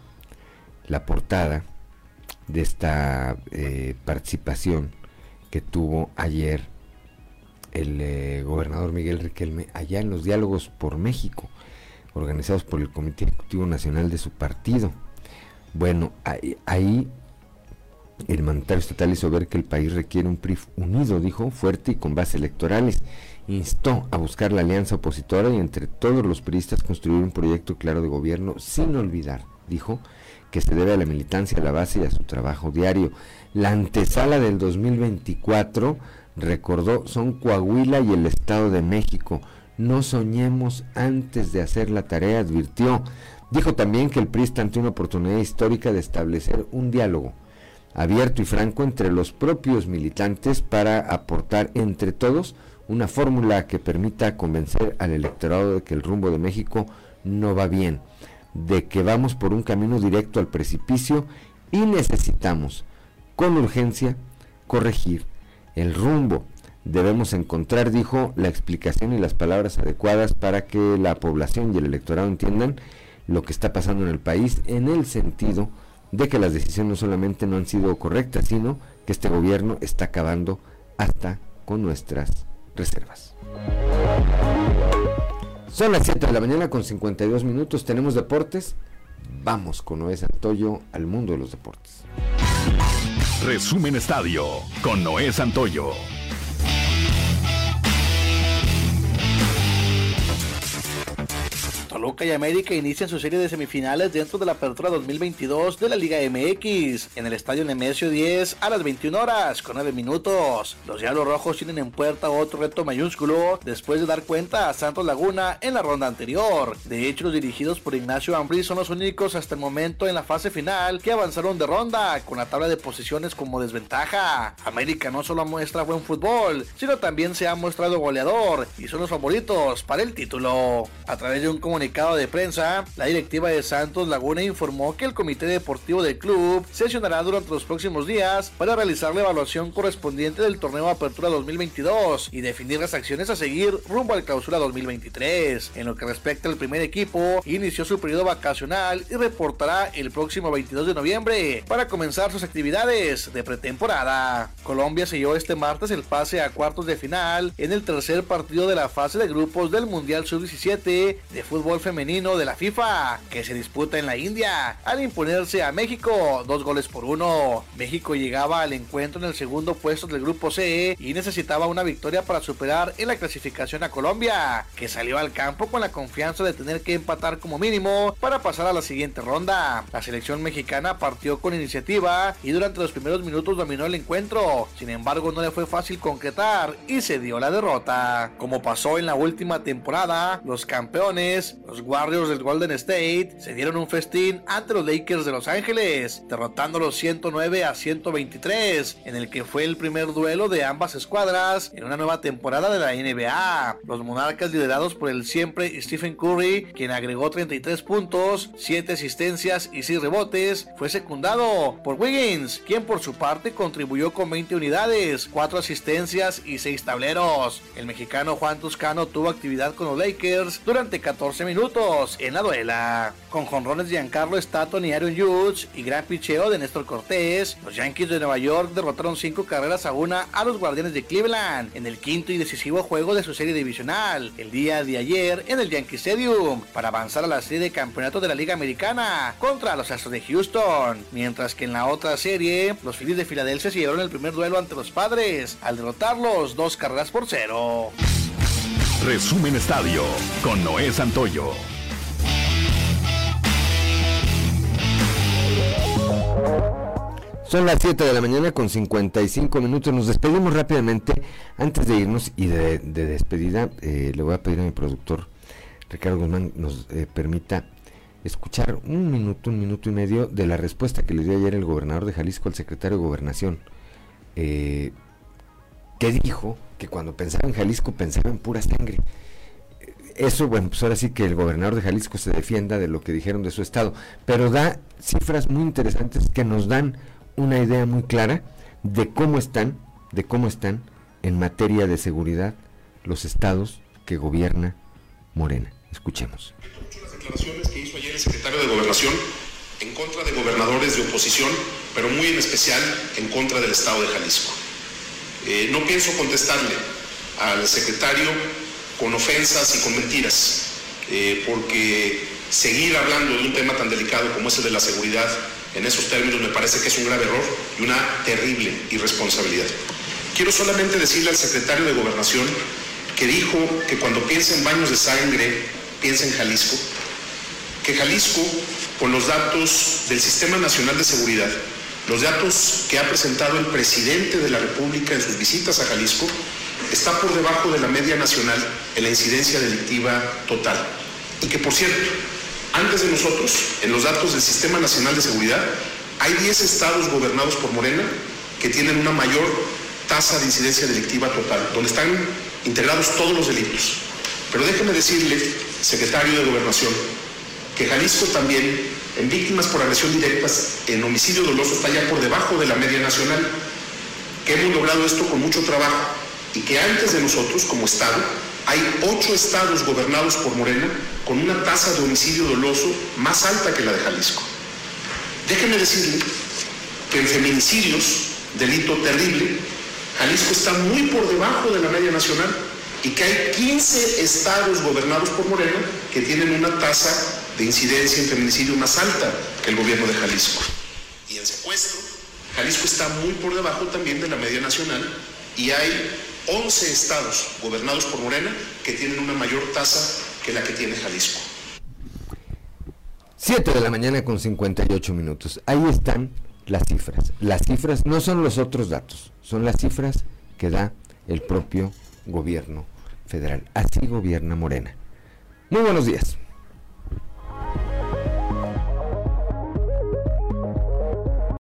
la portada de esta eh, participación que tuvo ayer el eh, gobernador Miguel Riquelme allá en los diálogos por México, organizados por el Comité Ejecutivo Nacional de su partido. Bueno, ahí, ahí el mandatario estatal hizo ver que el país requiere un PRI unido, dijo, fuerte y con bases electorales. Instó a buscar la alianza opositora y entre todos los priistas construir un proyecto claro de gobierno sin olvidar, dijo, que se debe a la militancia, a la base y a su trabajo diario. La antesala del 2024, recordó, son Coahuila y el Estado de México. No soñemos antes de hacer la tarea, advirtió. Dijo también que el PRI está ante una oportunidad histórica de establecer un diálogo abierto y franco entre los propios militantes para aportar entre todos una fórmula que permita convencer al electorado de que el rumbo de México no va bien de que vamos por un camino directo al precipicio y necesitamos con urgencia corregir el rumbo. Debemos encontrar, dijo, la explicación y las palabras adecuadas para que la población y el electorado entiendan lo que está pasando en el país en el sentido de que las decisiones no solamente no han sido correctas, sino que este gobierno está acabando hasta con nuestras reservas. Son las 7 de la mañana con 52 minutos. Tenemos deportes. Vamos con Noé Santoyo al mundo de los deportes. Resumen Estadio con Noé Santoyo. Toluca y América inician su serie de semifinales dentro de la apertura 2022 de la Liga MX en el estadio Nemesio 10 a las 21 horas con 9 minutos. Los Diablos Rojos tienen en puerta otro reto mayúsculo después de dar cuenta a Santos Laguna en la ronda anterior. De hecho, los dirigidos por Ignacio Ambrí son los únicos hasta el momento en la fase final que avanzaron de ronda con la tabla de posiciones como desventaja. América no solo muestra buen fútbol, sino también se ha mostrado goleador y son los favoritos para el título. A través de un comunicado de prensa, la directiva de Santos Laguna informó que el comité deportivo del club sesionará durante los próximos días para realizar la evaluación correspondiente del torneo Apertura 2022 y definir las acciones a seguir rumbo al clausura 2023. En lo que respecta al primer equipo, inició su periodo vacacional y reportará el próximo 22 de noviembre para comenzar sus actividades de pretemporada. Colombia selló este martes el pase a cuartos de final en el tercer partido de la fase de grupos del Mundial Sub-17 de fútbol femenino de la FIFA, que se disputa en la India, al imponerse a México dos goles por uno. México llegaba al encuentro en el segundo puesto del grupo C y necesitaba una victoria para superar en la clasificación a Colombia, que salió al campo con la confianza de tener que empatar como mínimo para pasar a la siguiente ronda. La selección mexicana partió con iniciativa y durante los primeros minutos dominó el encuentro, sin embargo no le fue fácil concretar y se dio la derrota. Como pasó en la última temporada, los campeones, los Warriors del Golden State se dieron un festín ante los Lakers de Los Ángeles, derrotándolos 109 a 123, en el que fue el primer duelo de ambas escuadras en una nueva temporada de la NBA. Los Monarcas liderados por el siempre Stephen Curry, quien agregó 33 puntos, 7 asistencias y 6 rebotes, fue secundado por Wiggins, quien por su parte contribuyó con 20 unidades, 4 asistencias y 6 tableros. El mexicano Juan Toscano tuvo actividad con los Lakers durante 14 minutos minutos en la duela. Con jonrones de Giancarlo Stanton y Aaron Judge y gran picheo de Néstor Cortés, los Yankees de Nueva York derrotaron cinco carreras a una a los Guardianes de Cleveland en el quinto y decisivo juego de su serie divisional el día de ayer en el Yankee Stadium para avanzar a la serie de campeonato de la Liga Americana contra los Astros de Houston. Mientras que en la otra serie, los Phillies de Filadelfia se llevaron el primer duelo ante los padres al derrotarlos dos carreras por cero. Resumen Estadio con Noé Santoyo. Son las 7 de la mañana con 55 minutos. Nos despedimos rápidamente. Antes de irnos y de, despedida, eh, le voy a pedir a mi productor Ricardo Guzmán nos eh, permita escuchar un minuto, un minuto y medio de la respuesta que le dio ayer el gobernador de Jalisco al secretario de Gobernación, eh, que dijo que cuando pensaba en Jalisco pensaba en pura sangre. Eso, bueno, pues ahora sí que el gobernador de Jalisco se defienda de lo que dijeron de su estado, pero da cifras muy interesantes que nos dan una idea muy clara de cómo están, de cómo están en materia de seguridad los estados que gobierna Morena. Escuchemos declaraciones que hizo ayer el secretario de Gobernación en contra de gobernadores de oposición, pero muy en especial en contra del Estado de Jalisco. Eh, no pienso contestarle al secretario con ofensas y con mentiras, eh, porque seguir hablando de un tema tan delicado como ese de la seguridad en esos términos me parece que es un grave error y una terrible irresponsabilidad. Quiero solamente decirle al secretario de Gobernación que dijo que cuando piensa en baños de sangre, piensa en Jalisco, que Jalisco, con los datos del Sistema Nacional de Seguridad, los datos que ha presentado el presidente de la República en sus visitas a Jalisco, está por debajo de la media nacional en la incidencia delictiva total. Y que, por cierto, antes de nosotros, en los datos del Sistema Nacional de Seguridad, hay 10 estados gobernados por Morena que tienen una mayor tasa de incidencia delictiva total, donde están integrados todos los delitos. Pero déjeme decirle, secretario de Gobernación, que Jalisco también, en víctimas por agresión directa, en homicidio doloso, está ya por debajo de la media nacional, que hemos logrado esto con mucho trabajo y que antes de nosotros, como Estado, hay ocho estados gobernados por Morena con una tasa de homicidio doloso más alta que la de Jalisco. Déjenme decirle que en feminicidios, delito terrible, Jalisco está muy por debajo de la media nacional y que hay 15 estados gobernados por Morena que tienen una tasa de incidencia en feminicidio más alta que el gobierno de Jalisco. Y en secuestro, Jalisco está muy por debajo también de la media nacional y hay 11 estados gobernados por Morena que tienen una mayor tasa que la que tiene Jalisco. 7 de la mañana con 58 minutos. Ahí están las cifras. Las cifras no son los otros datos, son las cifras que da el propio gobierno federal. Así gobierna Morena. Muy buenos días.